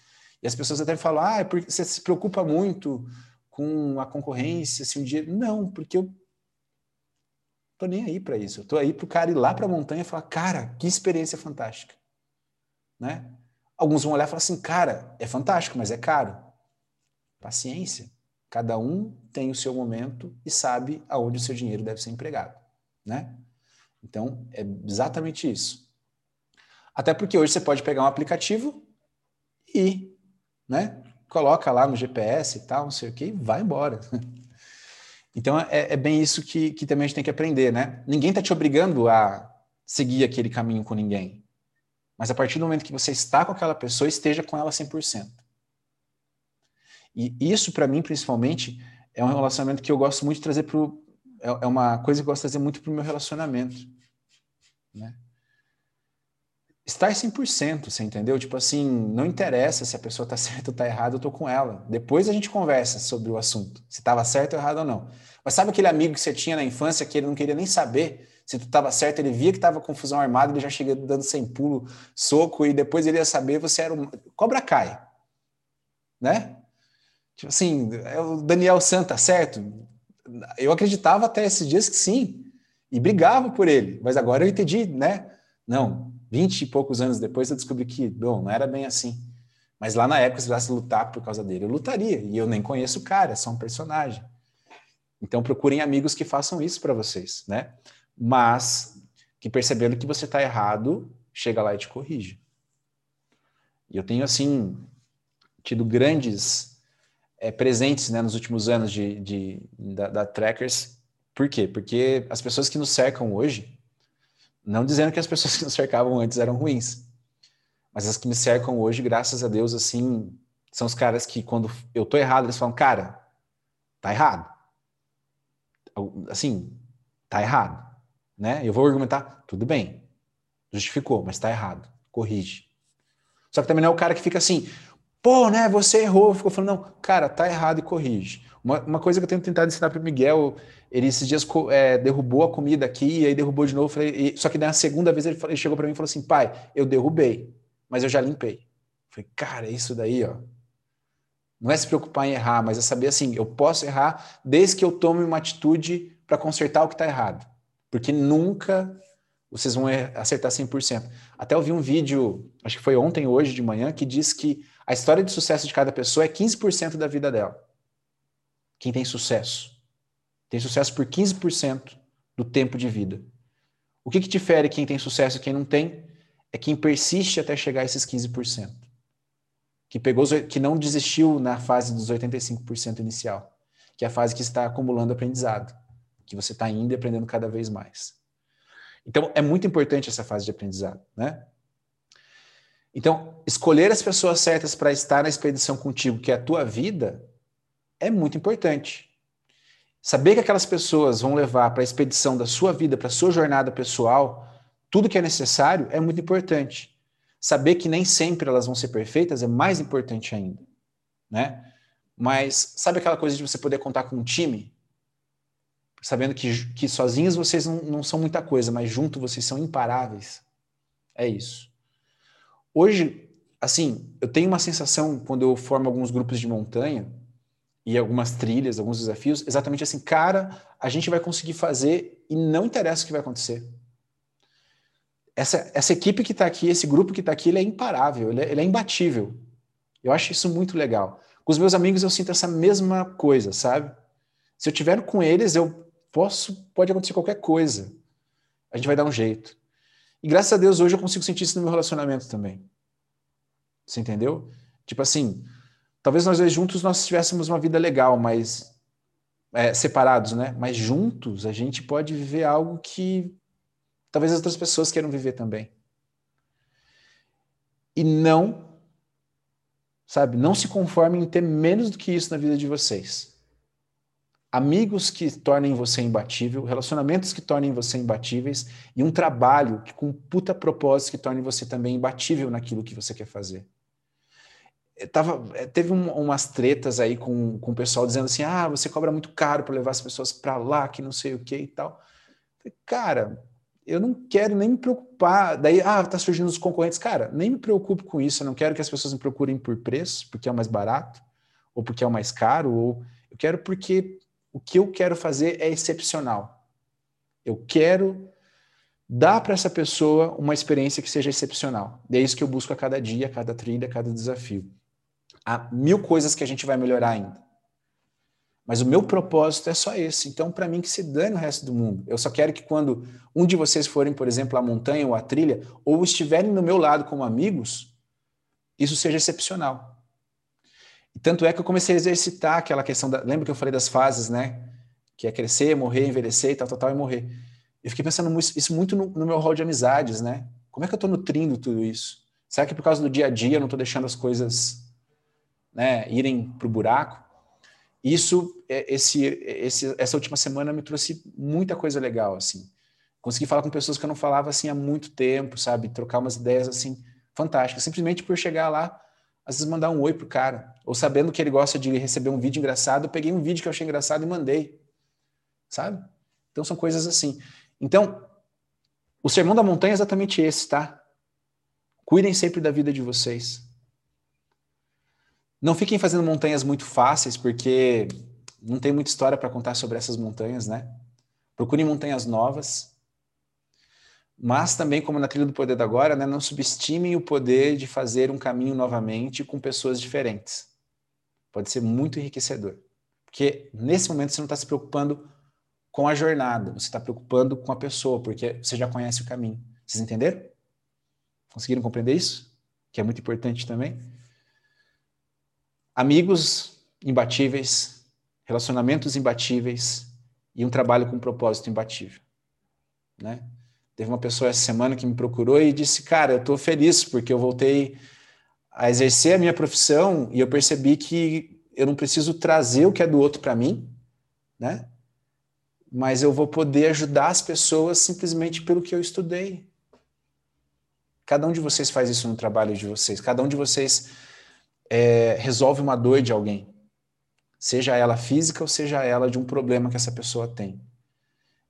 E as pessoas até falam, ah, é porque você se preocupa muito com a concorrência, se um dia. Não, porque eu tô nem aí para isso. Eu tô aí para o cara ir lá para a montanha e falar, cara, que experiência fantástica. Né? Alguns vão olhar e falar assim, cara, é fantástico, mas é caro. Paciência. Cada um tem o seu momento e sabe aonde o seu dinheiro deve ser empregado, né? Então, é exatamente isso. Até porque hoje você pode pegar um aplicativo e né? Coloca lá no GPS e tal, não sei o que, e vai embora. Então é, é bem isso que, que também a gente tem que aprender, né? Ninguém está te obrigando a seguir aquele caminho com ninguém. Mas a partir do momento que você está com aquela pessoa, esteja com ela 100%. E isso, para mim, principalmente, é um relacionamento que eu gosto muito de trazer para é, é uma coisa que eu gosto de trazer muito para o meu relacionamento. Né? estar 100%, você entendeu? Tipo assim, não interessa se a pessoa tá certa ou tá errada, eu tô com ela. Depois a gente conversa sobre o assunto, se estava certo ou errado ou não. Mas sabe aquele amigo que você tinha na infância que ele não queria nem saber se tu estava certo, ele via que estava confusão armada, ele já chega dando sem pulo, soco, e depois ele ia saber você era um... Cobra cai, né? Tipo assim, é o Daniel Santa, certo? Eu acreditava até esses dias que sim, e brigava por ele, mas agora eu entendi, né? Não, vinte e poucos anos depois eu descobri que, bom, não era bem assim. Mas lá na época, se eu lutar por causa dele, eu lutaria. E eu nem conheço o cara, é só um personagem. Então procurem amigos que façam isso para vocês, né? Mas que percebendo que você está errado, chega lá e te corrige. E eu tenho, assim, tido grandes é, presentes né, nos últimos anos de, de da, da Trackers. Por quê? Porque as pessoas que nos cercam hoje, não dizendo que as pessoas que nos cercavam antes eram ruins, mas as que me cercam hoje, graças a Deus, assim, são os caras que quando eu tô errado, eles falam, cara, tá errado. Assim, tá errado, né? Eu vou argumentar, tudo bem, justificou, mas tá errado, corrige. Só que também não é o cara que fica assim, pô, né, você errou, ficou falando, não, cara, tá errado e corrige. Uma, uma coisa que eu tenho tentado ensinar para o Miguel, ele esses dias é, derrubou a comida aqui, e aí derrubou de novo. Falei, e, só que na segunda vez ele, ele chegou para mim e falou assim: pai, eu derrubei, mas eu já limpei. falei, cara, isso daí, ó. Não é se preocupar em errar, mas é saber assim: eu posso errar desde que eu tome uma atitude para consertar o que está errado. Porque nunca vocês vão acertar 100%. Até eu vi um vídeo, acho que foi ontem, hoje de manhã, que diz que a história de sucesso de cada pessoa é 15% da vida dela quem tem sucesso. Tem sucesso por 15% do tempo de vida. O que, que difere quem tem sucesso e quem não tem? É quem persiste até chegar a esses 15%. Que, pegou, que não desistiu na fase dos 85% inicial, que é a fase que está acumulando aprendizado, que você está indo e aprendendo cada vez mais. Então, é muito importante essa fase de aprendizado, né? Então, escolher as pessoas certas para estar na expedição contigo, que é a tua vida, é muito importante. Saber que aquelas pessoas vão levar para a expedição da sua vida, para a sua jornada pessoal, tudo que é necessário é muito importante. Saber que nem sempre elas vão ser perfeitas é mais importante ainda, né? Mas sabe aquela coisa de você poder contar com um time? Sabendo que, que sozinhos vocês não, não são muita coisa, mas junto vocês são imparáveis. É isso. Hoje, assim, eu tenho uma sensação quando eu formo alguns grupos de montanha, e algumas trilhas, alguns desafios, exatamente assim, cara, a gente vai conseguir fazer e não interessa o que vai acontecer. Essa, essa equipe que está aqui, esse grupo que está aqui, ele é imparável, ele é, ele é imbatível. Eu acho isso muito legal. Com os meus amigos eu sinto essa mesma coisa, sabe? Se eu tiver com eles, eu posso, pode acontecer qualquer coisa. A gente vai dar um jeito. E graças a Deus hoje eu consigo sentir isso no meu relacionamento também. Você entendeu? Tipo assim, Talvez nós dois juntos nós tivéssemos uma vida legal, mas é, separados, né? Mas juntos a gente pode viver algo que talvez as outras pessoas queiram viver também. E não, sabe, não se conformem em ter menos do que isso na vida de vocês. Amigos que tornem você imbatível, relacionamentos que tornem você imbatíveis e um trabalho que, com puta propósito que torne você também imbatível naquilo que você quer fazer tava, é, teve um, umas tretas aí com, com o pessoal dizendo assim: ah, você cobra muito caro para levar as pessoas para lá, que não sei o que e tal. Cara, eu não quero nem me preocupar. Daí, ah, tá surgindo os concorrentes. Cara, nem me preocupo com isso. Eu não quero que as pessoas me procurem por preço, porque é o mais barato, ou porque é o mais caro, ou eu quero porque o que eu quero fazer é excepcional. Eu quero dar para essa pessoa uma experiência que seja excepcional. E é isso que eu busco a cada dia, a cada trilha, a cada desafio. Há mil coisas que a gente vai melhorar ainda. Mas o meu propósito é só esse. Então, para mim, que se dane o resto do mundo. Eu só quero que quando um de vocês forem, por exemplo, à montanha ou à trilha, ou estiverem do meu lado como amigos, isso seja excepcional. Tanto é que eu comecei a exercitar aquela questão da. Lembra que eu falei das fases, né? Que é crescer, morrer, envelhecer e tal, tal, tal, e morrer. Eu fiquei pensando isso muito no, no meu rol de amizades, né? Como é que eu estou nutrindo tudo isso? Será que por causa do dia a dia eu não estou deixando as coisas né, irem para o buraco. Isso, é, esse, esse, essa última semana me trouxe muita coisa legal, assim. Consegui falar com pessoas que eu não falava assim há muito tempo, sabe? Trocar umas ideias assim fantásticas, simplesmente por chegar lá, às vezes mandar um oi pro cara, ou sabendo que ele gosta de receber um vídeo engraçado, eu peguei um vídeo que eu achei engraçado e mandei, sabe? Então são coisas assim. Então, o sermão da montanha é exatamente esse, tá? Cuidem sempre da vida de vocês. Não fiquem fazendo montanhas muito fáceis, porque não tem muita história para contar sobre essas montanhas, né? Procurem montanhas novas. Mas também, como na trilha do poder da agora, né, não subestimem o poder de fazer um caminho novamente com pessoas diferentes. Pode ser muito enriquecedor. Porque nesse momento você não está se preocupando com a jornada, você está preocupando com a pessoa, porque você já conhece o caminho. Vocês entenderam? Conseguiram compreender isso? Que é muito importante também. Amigos imbatíveis, relacionamentos imbatíveis e um trabalho com propósito imbatível. Né? Teve uma pessoa essa semana que me procurou e disse: Cara, eu estou feliz porque eu voltei a exercer a minha profissão e eu percebi que eu não preciso trazer o que é do outro para mim, né? Mas eu vou poder ajudar as pessoas simplesmente pelo que eu estudei. Cada um de vocês faz isso no trabalho de vocês. Cada um de vocês é, resolve uma dor de alguém, seja ela física ou seja ela de um problema que essa pessoa tem.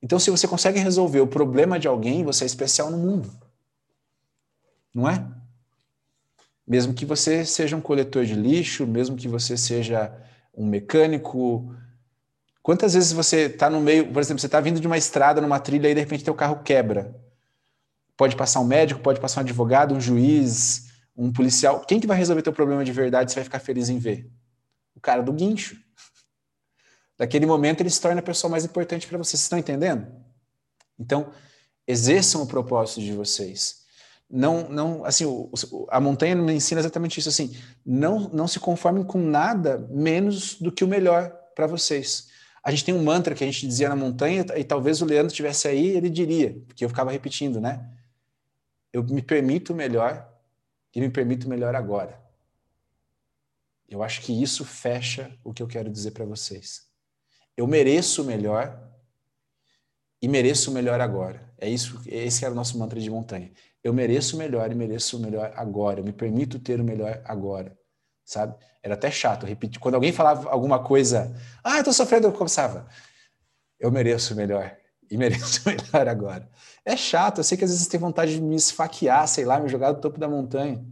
Então, se você consegue resolver o problema de alguém, você é especial no mundo. Não é? Mesmo que você seja um coletor de lixo, mesmo que você seja um mecânico. Quantas vezes você está no meio, por exemplo, você está vindo de uma estrada, numa trilha, e de repente teu carro quebra. Pode passar um médico, pode passar um advogado, um juiz, um policial, quem que vai resolver teu problema de verdade você vai ficar feliz em ver? O cara do guincho. Daquele momento ele se torna a pessoa mais importante para você. Vocês estão entendendo? Então, exerçam o propósito de vocês. Não, não, assim, o, a montanha me ensina exatamente isso, assim, não, não se conformem com nada menos do que o melhor para vocês. A gente tem um mantra que a gente dizia na montanha, e talvez o Leandro estivesse aí, ele diria, porque eu ficava repetindo, né? Eu me permito o melhor e me permito melhor agora. Eu acho que isso fecha o que eu quero dizer para vocês. Eu mereço o melhor e mereço o melhor agora. É isso, esse era o nosso mantra de montanha. Eu mereço o melhor e mereço o melhor agora. Eu me permito ter o melhor agora. Sabe? Era até chato repetir. Quando alguém falava alguma coisa, ah, eu tô sofrendo, eu começava. Eu mereço o melhor e mereço o melhor agora. É chato, eu sei que às vezes tem vontade de me esfaquear, sei lá, me jogar do topo da montanha.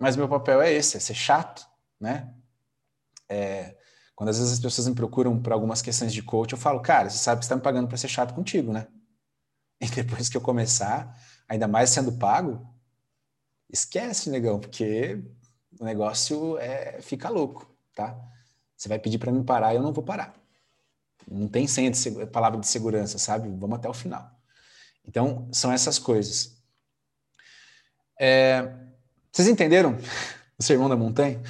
Mas meu papel é esse, é ser chato, né? É, quando às vezes as pessoas me procuram para algumas questões de coach, eu falo, cara, você sabe que você está me pagando para ser chato contigo, né? E depois que eu começar, ainda mais sendo pago, esquece, negão, porque o negócio é, fica louco, tá? Você vai pedir para mim parar e eu não vou parar. Não tem senha de palavra de segurança, sabe? Vamos até o final. Então, são essas coisas. É, vocês entenderam o sermão da montanha?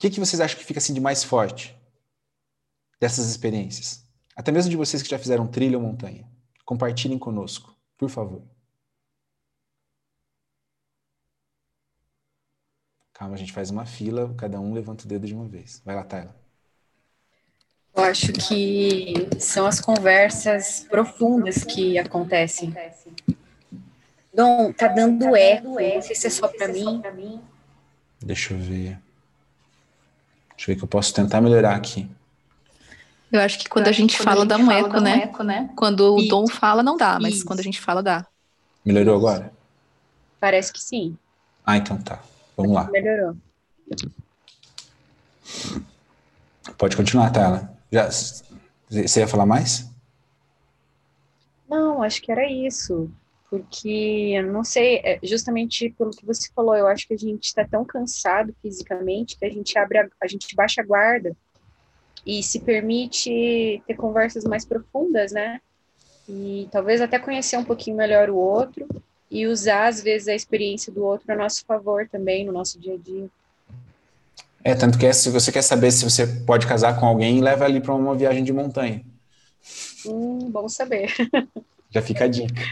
O que, que vocês acham que fica assim de mais forte dessas experiências? Até mesmo de vocês que já fizeram trilha ou montanha. Compartilhem conosco, por favor. Calma, a gente faz uma fila, cada um levanta o dedo de uma vez. Vai lá, Tayla. Eu acho que são as conversas profundas que acontecem. Dom, tá dando eco. Não sei se é só para mim. Deixa eu ver. Deixa eu ver que eu posso tentar melhorar aqui. Eu acho que quando a gente fala dá um eco, né? né? Quando o Dom fala não dá, mas quando a gente fala dá. Melhorou agora? Parece que sim. Ah, então tá. Vamos lá. Melhorou. Pode continuar, Tela. Já, você ia falar mais? Não, acho que era isso. Porque, não sei, é, justamente pelo que você falou, eu acho que a gente está tão cansado fisicamente que a gente abre, a, a gente baixa a guarda e se permite ter conversas mais profundas, né? E talvez até conhecer um pouquinho melhor o outro e usar, às vezes, a experiência do outro a nosso favor também, no nosso dia a dia. É, tanto que é, se você quer saber se você pode casar com alguém, leva ali para uma viagem de montanha. Hum, bom saber. Já fica a dica.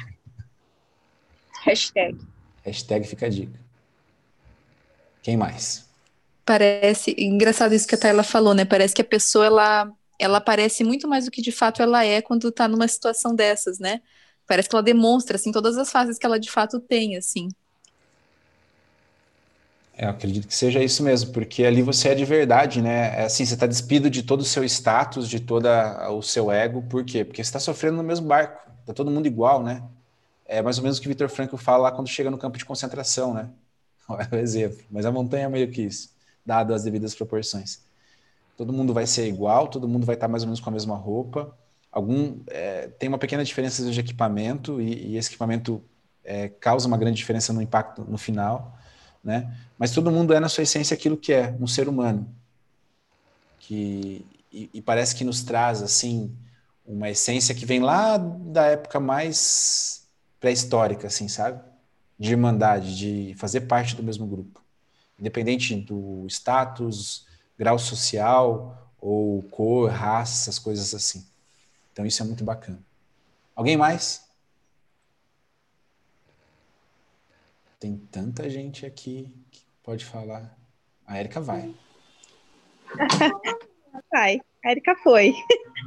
Hashtag. Hashtag fica a dica. Quem mais? Parece engraçado isso que a Tayla falou, né? Parece que a pessoa ela, ela parece muito mais do que de fato ela é quando está numa situação dessas, né? Parece que ela demonstra assim todas as fases que ela de fato tem, assim. É, eu acredito que seja isso mesmo, porque ali você é de verdade, né? É assim, você está despido de todo o seu status, de todo o seu ego, por quê? Porque você está sofrendo no mesmo barco, tá todo mundo igual, né? É mais ou menos o que o Vitor Franco fala lá quando chega no campo de concentração, né? É o exemplo, mas a montanha é meio que isso, dado as devidas proporções. Todo mundo vai ser igual, todo mundo vai estar mais ou menos com a mesma roupa, algum é, tem uma pequena diferença de equipamento e, e esse equipamento é, causa uma grande diferença no impacto no final, né? Mas todo mundo é na sua essência aquilo que é um ser humano, que e, e parece que nos traz assim uma essência que vem lá da época mais pré-histórica, assim, sabe? De irmandade, de fazer parte do mesmo grupo, independente do status, grau social ou cor, raça, essas coisas assim. Então isso é muito bacana. Alguém mais? Tem tanta gente aqui que pode falar. A Érica vai. Vai, a Érica foi.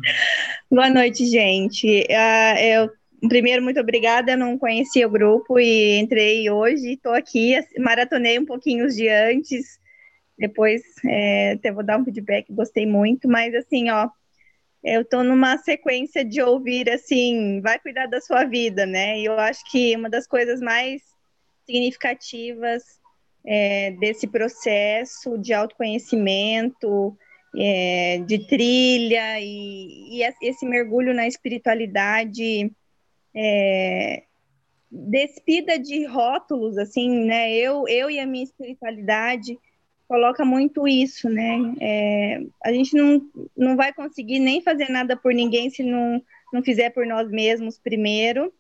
Boa noite, gente. Uh, eu, primeiro, muito obrigada. Eu não conhecia o grupo e entrei hoje. Estou aqui, maratonei um pouquinho os dias antes. Depois, é, até vou dar um feedback. Gostei muito, mas assim, ó, eu estou numa sequência de ouvir assim, vai cuidar da sua vida, né? E eu acho que uma das coisas mais significativas é, desse processo de autoconhecimento, é, de trilha e, e, esse mergulho na espiritualidade é, despida de rótulos, assim, né? Eu, eu e a minha espiritualidade coloca muito isso, né? É, a gente não, não vai conseguir nem fazer nada por ninguém se não, não fizer por nós mesmos primeiro.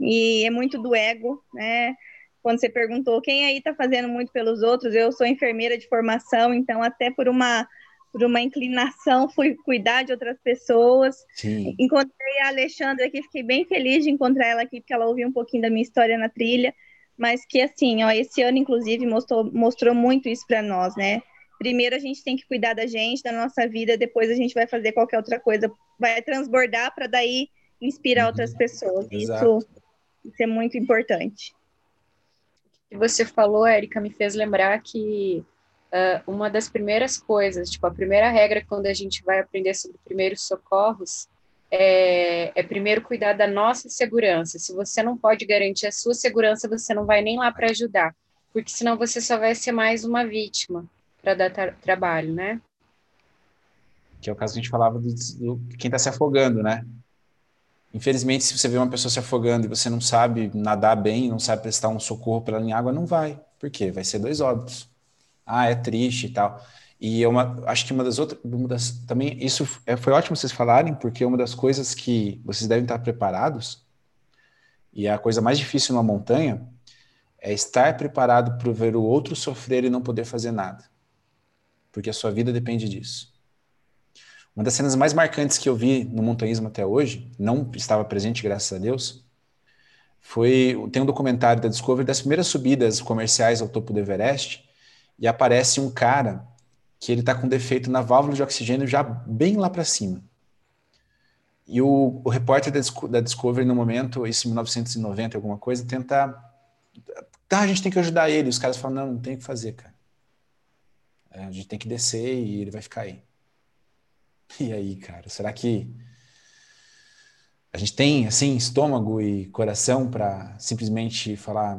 E é muito do ego, né? Quando você perguntou quem aí está fazendo muito pelos outros, eu sou enfermeira de formação, então até por uma por uma inclinação fui cuidar de outras pessoas. Sim. Encontrei a Alexandra aqui, fiquei bem feliz de encontrar ela aqui, porque ela ouviu um pouquinho da minha história na trilha mas que assim, ó, esse ano inclusive mostrou, mostrou muito isso para nós, né? Primeiro a gente tem que cuidar da gente, da nossa vida, depois a gente vai fazer qualquer outra coisa, vai transbordar para daí inspirar uhum. outras pessoas. Isso, isso é muito importante. O que você falou, Érica, me fez lembrar que uh, uma das primeiras coisas, tipo, a primeira regra quando a gente vai aprender sobre primeiros socorros é, é, primeiro cuidar da nossa segurança. Se você não pode garantir a sua segurança, você não vai nem lá para ajudar, porque senão você só vai ser mais uma vítima para dar tra trabalho, né? Que é o caso que a gente falava do, do quem está se afogando, né? Infelizmente, se você vê uma pessoa se afogando e você não sabe nadar bem, não sabe prestar um socorro para ela em água, não vai. Por quê? Vai ser dois óbitos. Ah, é triste e tal. E é acho que uma das outras, uma das, também isso é, foi ótimo vocês falarem, porque uma das coisas que vocês devem estar preparados, e é a coisa mais difícil numa montanha, é estar preparado para ver o outro sofrer e não poder fazer nada. Porque a sua vida depende disso. Uma das cenas mais marcantes que eu vi no montanhismo até hoje, não estava presente, graças a Deus, foi tem um documentário da Discovery das primeiras subidas comerciais ao topo do Everest, e aparece um cara que ele está com defeito na válvula de oxigênio já bem lá para cima. E o, o repórter da, da, Discovery, no momento, isso em 1990, alguma coisa, tenta tá, a gente tem que ajudar ele. Os caras falam, não, não tem o que fazer, cara. É, a gente tem que descer e ele vai ficar aí. E aí, cara, será que a gente tem, assim, estômago e coração para simplesmente falar,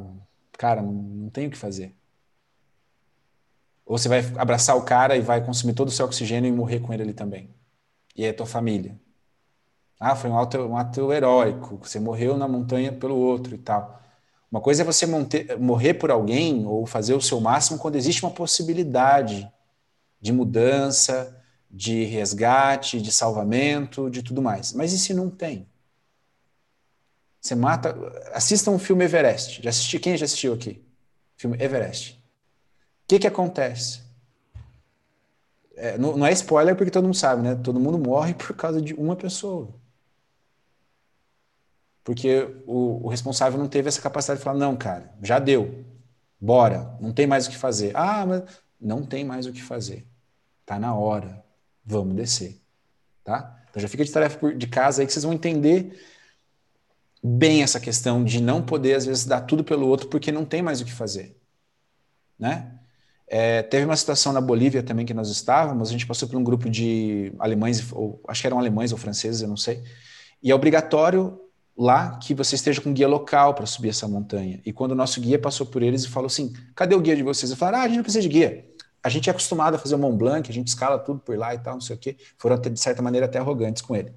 cara, não, não tem o que fazer? Ou você vai abraçar o cara e vai consumir todo o seu oxigênio e morrer com ele ali também? E é tua família. Ah, foi um ato, um ato heróico, você morreu na montanha pelo outro e tal. Uma coisa é você morrer por alguém ou fazer o seu máximo quando existe uma possibilidade de mudança, de resgate, de salvamento, de tudo mais. Mas e se não tem? Você mata. Assista um filme Everest. Já assisti? Quem já assistiu aqui? Filme Everest. O que, que acontece? É, não, não é spoiler porque todo mundo sabe, né? Todo mundo morre por causa de uma pessoa porque o, o, responsável não teve essa capacidade de falar, não, cara, já deu, bora, não tem mais o que fazer. Ah, mas não tem mais o que fazer. Tá na hora, vamos descer, tá? Então já fica de tarefa de casa aí que vocês vão entender bem essa questão de não poder, às vezes, dar tudo pelo outro porque não tem mais o que fazer, né? É, teve uma situação na Bolívia também que nós estávamos, a gente passou por um grupo de alemães, ou acho que eram alemães ou franceses, eu não sei, e é obrigatório lá que você esteja com guia local para subir essa montanha. E quando o nosso guia passou por eles e falou assim: cadê o guia de vocês? Eles falaram: ah, a gente não precisa de guia. A gente é acostumado a fazer o Mont Blanc, a gente escala tudo por lá e tal, não sei o quê. Foram, de certa maneira, até arrogantes com ele.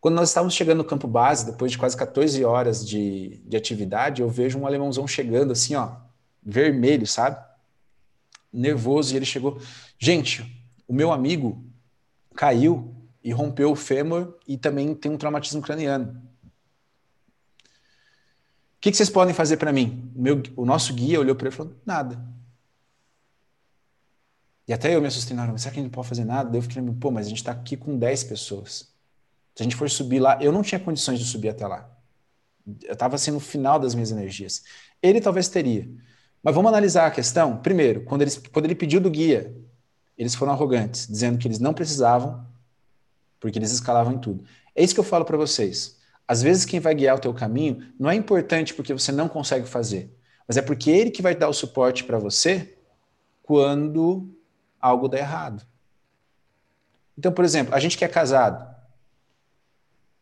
Quando nós estávamos chegando no campo base, depois de quase 14 horas de, de atividade, eu vejo um alemãozão chegando assim, ó, vermelho, sabe? Nervoso, e ele chegou. Gente, o meu amigo caiu e rompeu o fêmur e também tem um traumatismo craniano que, que vocês podem fazer para mim? O, meu, o nosso guia olhou para ele e falou: nada. E até eu me assustei na hora, mas será que a gente não pode fazer nada? eu fiquei pô, mas a gente está aqui com 10 pessoas. Se a gente for subir lá, eu não tinha condições de subir até lá. Eu estava assim no final das minhas energias. Ele talvez teria. Mas vamos analisar a questão. Primeiro, quando, eles, quando ele pediu do guia, eles foram arrogantes, dizendo que eles não precisavam, porque eles escalavam em tudo. É isso que eu falo para vocês. Às vezes quem vai guiar o teu caminho não é importante porque você não consegue fazer, mas é porque ele que vai dar o suporte para você quando algo der errado. Então, por exemplo, a gente que é casado,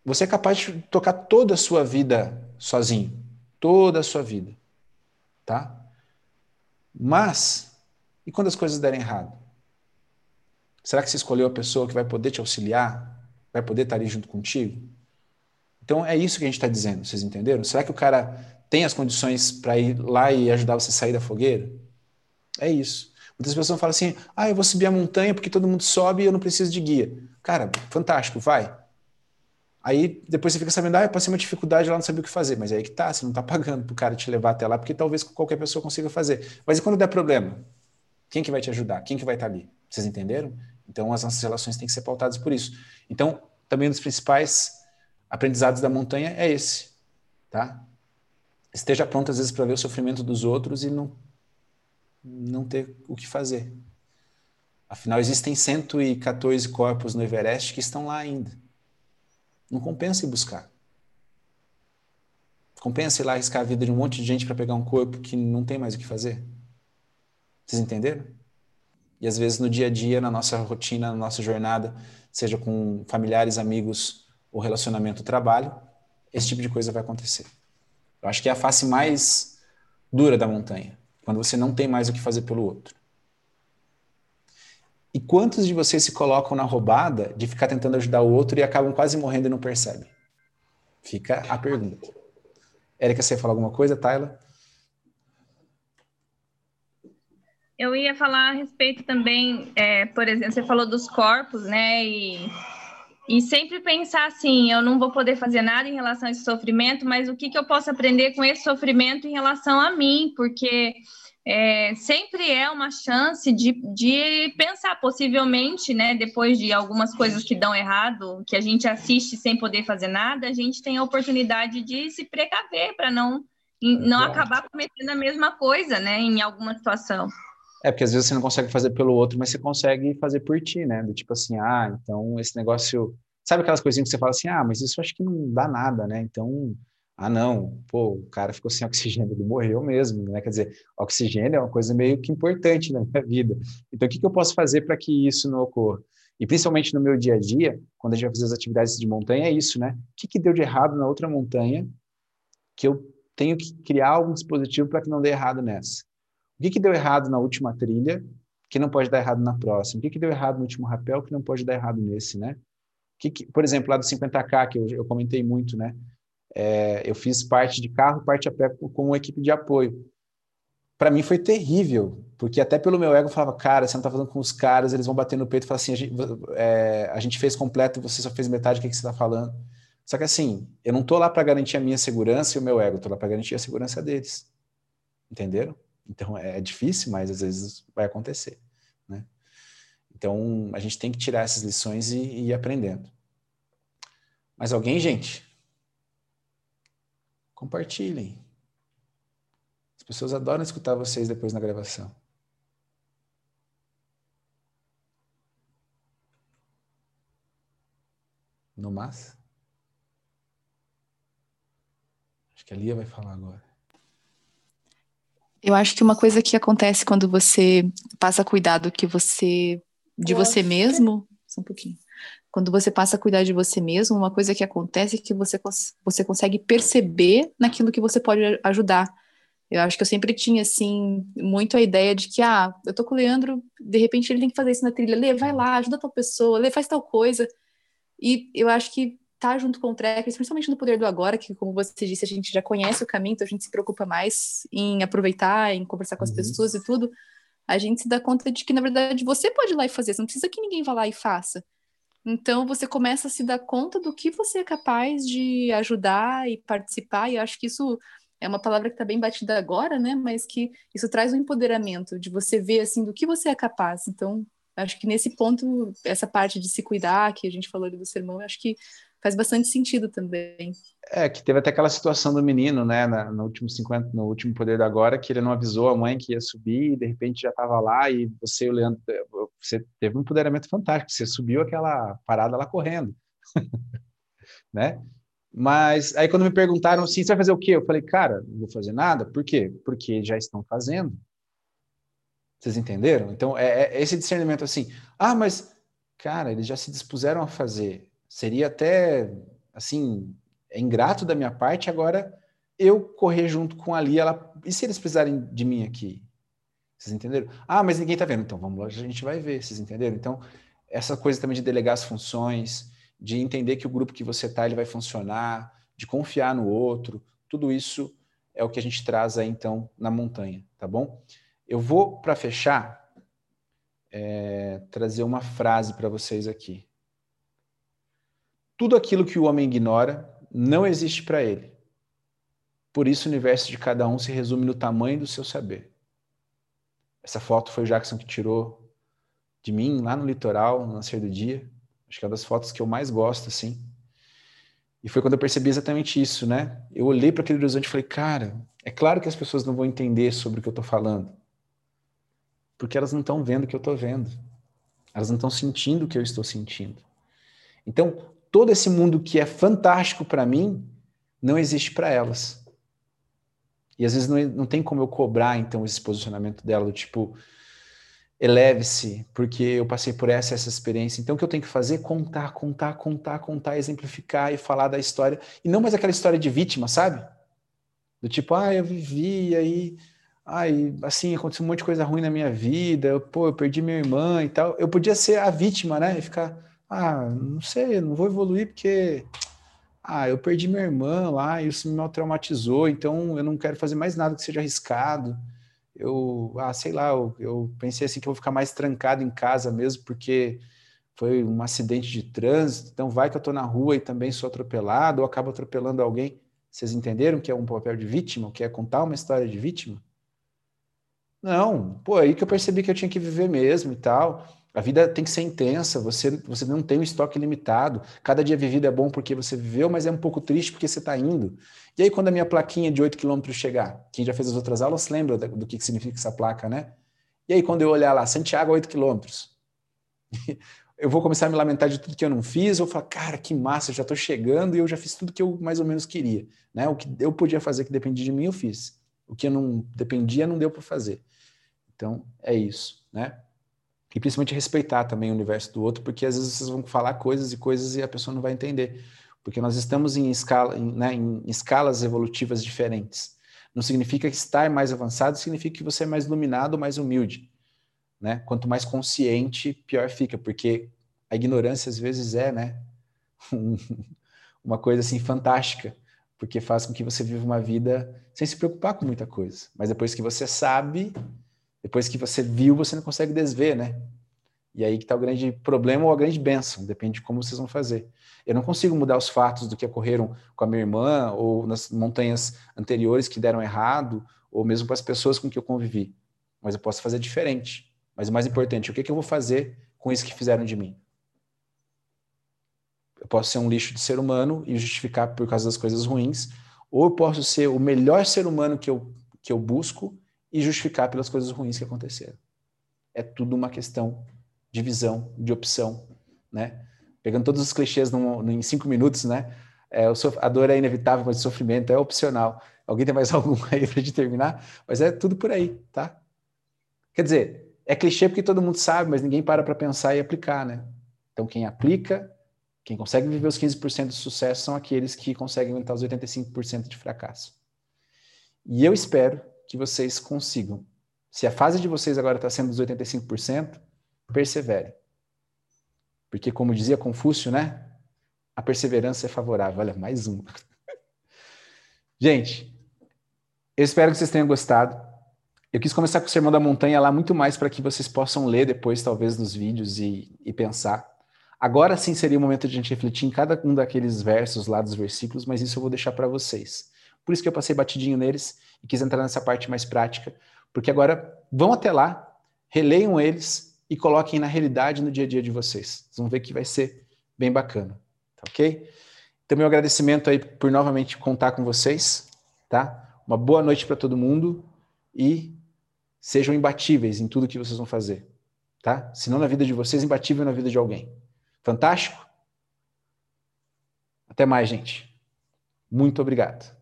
você é capaz de tocar toda a sua vida sozinho, toda a sua vida, tá? Mas e quando as coisas derem errado? Será que você escolheu a pessoa que vai poder te auxiliar, vai poder estar ali junto contigo? Então é isso que a gente está dizendo, vocês entenderam? Será que o cara tem as condições para ir lá e ajudar você a sair da fogueira? É isso. Muitas pessoas falam assim: ah, eu vou subir a montanha porque todo mundo sobe e eu não preciso de guia. Cara, fantástico, vai. Aí depois você fica sabendo, ah, eu passei uma dificuldade lá, não sabia o que fazer. Mas é aí que tá, você não está pagando para o cara te levar até lá, porque talvez qualquer pessoa consiga fazer. Mas e quando der problema? Quem que vai te ajudar? Quem que vai estar tá ali? Vocês entenderam? Então as nossas relações têm que ser pautadas por isso. Então, também um dos principais aprendizados da montanha é esse, tá? Esteja pronto às vezes para ver o sofrimento dos outros e não não ter o que fazer. Afinal, existem 114 corpos no Everest que estão lá ainda. Não compensa ir buscar. Compensa ir lá arriscar a vida de um monte de gente para pegar um corpo que não tem mais o que fazer? Vocês entenderam? E às vezes no dia a dia, na nossa rotina, na nossa jornada, seja com familiares, amigos, o relacionamento o trabalho, esse tipo de coisa vai acontecer. Eu acho que é a face mais dura da montanha, quando você não tem mais o que fazer pelo outro. E quantos de vocês se colocam na roubada de ficar tentando ajudar o outro e acabam quase morrendo e não percebem? Fica a pergunta. Érica, você ia falar alguma coisa, Tayla? Eu ia falar a respeito também, é, por exemplo, você falou dos corpos, né? E e sempre pensar assim, eu não vou poder fazer nada em relação a esse sofrimento, mas o que, que eu posso aprender com esse sofrimento em relação a mim? Porque é, sempre é uma chance de, de pensar, possivelmente, né, depois de algumas coisas que dão errado, que a gente assiste sem poder fazer nada, a gente tem a oportunidade de se precaver para não, não acabar cometendo a mesma coisa, né, em alguma situação. É, porque às vezes você não consegue fazer pelo outro, mas você consegue fazer por ti, né? Do tipo assim, ah, então esse negócio. Sabe aquelas coisinhas que você fala assim, ah, mas isso acho que não dá nada, né? Então, Ah, não, pô, o cara ficou sem oxigênio, ele morreu mesmo, né? Quer dizer, oxigênio é uma coisa meio que importante na minha vida. Então, o que, que eu posso fazer para que isso não ocorra? E principalmente no meu dia a dia, quando a gente vai fazer as atividades de montanha, é isso, né? O que, que deu de errado na outra montanha que eu tenho que criar algum dispositivo para que não dê errado nessa? O que, que deu errado na última trilha que não pode dar errado na próxima? O que, que deu errado no último rapel que não pode dar errado nesse, né? Que que, por exemplo, lá do 50K, que eu, eu comentei muito, né? É, eu fiz parte de carro, parte a pé com uma equipe de apoio. Para mim foi terrível, porque até pelo meu ego eu falava, cara, você não está falando com os caras, eles vão bater no peito e falar assim, a gente, é, a gente fez completo você só fez metade, o que, que você está falando? Só que assim, eu não estou lá para garantir a minha segurança e o meu ego, estou lá para garantir a segurança deles. Entenderam? Então é, é difícil, mas às vezes vai acontecer. Né? Então a gente tem que tirar essas lições e, e ir aprendendo. Mas alguém, gente? Compartilhem. As pessoas adoram escutar vocês depois na gravação. No mas? Acho que a Lia vai falar agora. Eu acho que uma coisa que acontece quando você passa a cuidar do que você de você mesmo, só um pouquinho. Quando você passa a cuidar de você mesmo, uma coisa que acontece é que você, você consegue perceber naquilo que você pode ajudar. Eu acho que eu sempre tinha, assim, muito a ideia de que, ah, eu tô com o Leandro, de repente ele tem que fazer isso na trilha. Lê, vai lá, ajuda tal pessoa, Lê, faz tal coisa. E eu acho que tá junto com o Trekkers, principalmente no Poder do Agora, que, como você disse, a gente já conhece o caminho, então a gente se preocupa mais em aproveitar, em conversar com as uhum. pessoas e tudo. A gente se dá conta de que, na verdade, você pode ir lá e fazer, você não precisa que ninguém vá lá e faça. Então, você começa a se dar conta do que você é capaz de ajudar e participar, e acho que isso é uma palavra que está bem batida agora, né? Mas que isso traz um empoderamento de você ver assim do que você é capaz. Então, acho que nesse ponto, essa parte de se cuidar, que a gente falou ali do sermão, acho que faz bastante sentido também. É, que teve até aquela situação do menino, né, na, no último 50, no último Poder da Agora, que ele não avisou a mãe que ia subir, e de repente já estava lá, e você e o Leandro, você teve um empoderamento fantástico, você subiu aquela parada lá correndo, né? Mas aí quando me perguntaram assim, você vai fazer o quê? Eu falei, cara, não vou fazer nada. Por quê? Porque já estão fazendo. Vocês entenderam? Então é, é esse discernimento assim. Ah, mas cara, eles já se dispuseram a fazer. Seria até assim é ingrato da minha parte agora eu correr junto com a Lia. Ela... E se eles precisarem de mim aqui? Vocês entenderam? Ah, mas ninguém tá vendo. Então vamos lá, a gente vai ver. Vocês entenderam? Então essa coisa também de delegar as funções de entender que o grupo que você está ele vai funcionar, de confiar no outro, tudo isso é o que a gente traz aí então na montanha, tá bom? Eu vou para fechar é, trazer uma frase para vocês aqui. Tudo aquilo que o homem ignora não existe para ele. Por isso o universo de cada um se resume no tamanho do seu saber. Essa foto foi o Jackson que tirou de mim lá no litoral, no nascer do dia. Acho que é uma das fotos que eu mais gosto, assim. E foi quando eu percebi exatamente isso, né? Eu olhei para aquele horizonte e falei, cara, é claro que as pessoas não vão entender sobre o que eu estou falando. Porque elas não estão vendo o que eu estou vendo. Elas não estão sentindo o que eu estou sentindo. Então, todo esse mundo que é fantástico para mim, não existe para elas. E às vezes não, não tem como eu cobrar, então, esse posicionamento dela, do tipo, eleve-se, porque eu passei por essa essa experiência. Então, o que eu tenho que fazer? Contar, contar, contar, contar, exemplificar e falar da história. E não mais aquela história de vítima, sabe? Do tipo, ah, eu vivi, aí, ai, assim, aconteceu um monte de coisa ruim na minha vida, eu, pô, eu perdi minha irmã e tal. Eu podia ser a vítima, né? E ficar, ah, não sei, não vou evoluir porque, ah, eu perdi minha irmã lá, e isso me traumatizou, então eu não quero fazer mais nada que seja arriscado eu, ah, sei lá, eu, eu, pensei assim que eu vou ficar mais trancado em casa mesmo, porque foi um acidente de trânsito, então vai que eu estou na rua e também sou atropelado, ou acabo atropelando alguém. Vocês entenderam que é um papel de vítima, que é contar uma história de vítima? Não, pô, aí que eu percebi que eu tinha que viver mesmo e tal. A vida tem que ser intensa, você, você não tem um estoque limitado. Cada dia vivido é bom porque você viveu, mas é um pouco triste porque você está indo. E aí, quando a minha plaquinha de 8 km chegar, quem já fez as outras aulas lembra do que significa essa placa, né? E aí, quando eu olhar lá, Santiago, 8 km. eu vou começar a me lamentar de tudo que eu não fiz, ou falar, cara, que massa, eu já estou chegando e eu já fiz tudo que eu mais ou menos queria. Né? O que eu podia fazer que dependia de mim, eu fiz. O que eu não dependia, não deu para fazer. Então, é isso, né? E principalmente respeitar também o universo do outro, porque às vezes vocês vão falar coisas e coisas e a pessoa não vai entender. Porque nós estamos em, escala, em, né, em escalas evolutivas diferentes. Não significa que estar mais avançado, significa que você é mais iluminado, mais humilde. Né? Quanto mais consciente, pior fica, porque a ignorância às vezes é, né, uma coisa assim fantástica, porque faz com que você viva uma vida sem se preocupar com muita coisa. Mas depois que você sabe, depois que você viu, você não consegue desver, né? E aí que está o grande problema ou a grande bênção, depende de como vocês vão fazer. Eu não consigo mudar os fatos do que ocorreram com a minha irmã ou nas montanhas anteriores que deram errado, ou mesmo com as pessoas com que eu convivi. Mas eu posso fazer diferente. Mas o mais importante, o que, que eu vou fazer com isso que fizeram de mim? Eu posso ser um lixo de ser humano e justificar por causa das coisas ruins, ou eu posso ser o melhor ser humano que eu, que eu busco e justificar pelas coisas ruins que aconteceram. É tudo uma questão de visão, de opção, né? Pegando todos os clichês num, em cinco minutos, né? É, a dor é inevitável, mas o sofrimento é opcional. Alguém tem mais algum aí para terminar? Mas é tudo por aí, tá? Quer dizer, é clichê porque todo mundo sabe, mas ninguém para para pensar e aplicar, né? Então, quem aplica quem consegue viver os 15% de sucesso são aqueles que conseguem aumentar os 85% de fracasso. E eu espero que vocês consigam. Se a fase de vocês agora está sendo dos 85%, perseverem. Porque, como dizia Confúcio, né? A perseverança é favorável. Olha, mais um. Gente, eu espero que vocês tenham gostado. Eu quis começar com o Sermão da Montanha lá muito mais para que vocês possam ler depois, talvez, nos vídeos e, e pensar. Agora sim seria o momento de a gente refletir em cada um daqueles versos lá dos versículos, mas isso eu vou deixar para vocês. Por isso que eu passei batidinho neles e quis entrar nessa parte mais prática, porque agora vão até lá, releiam eles e coloquem na realidade no dia a dia de vocês. Vocês vão ver que vai ser bem bacana, tá ok? Então, meu agradecimento aí por novamente contar com vocês, tá? Uma boa noite para todo mundo e sejam imbatíveis em tudo que vocês vão fazer, tá? Se não na vida de vocês, imbatível na vida de alguém. Fantástico? Até mais, gente. Muito obrigado.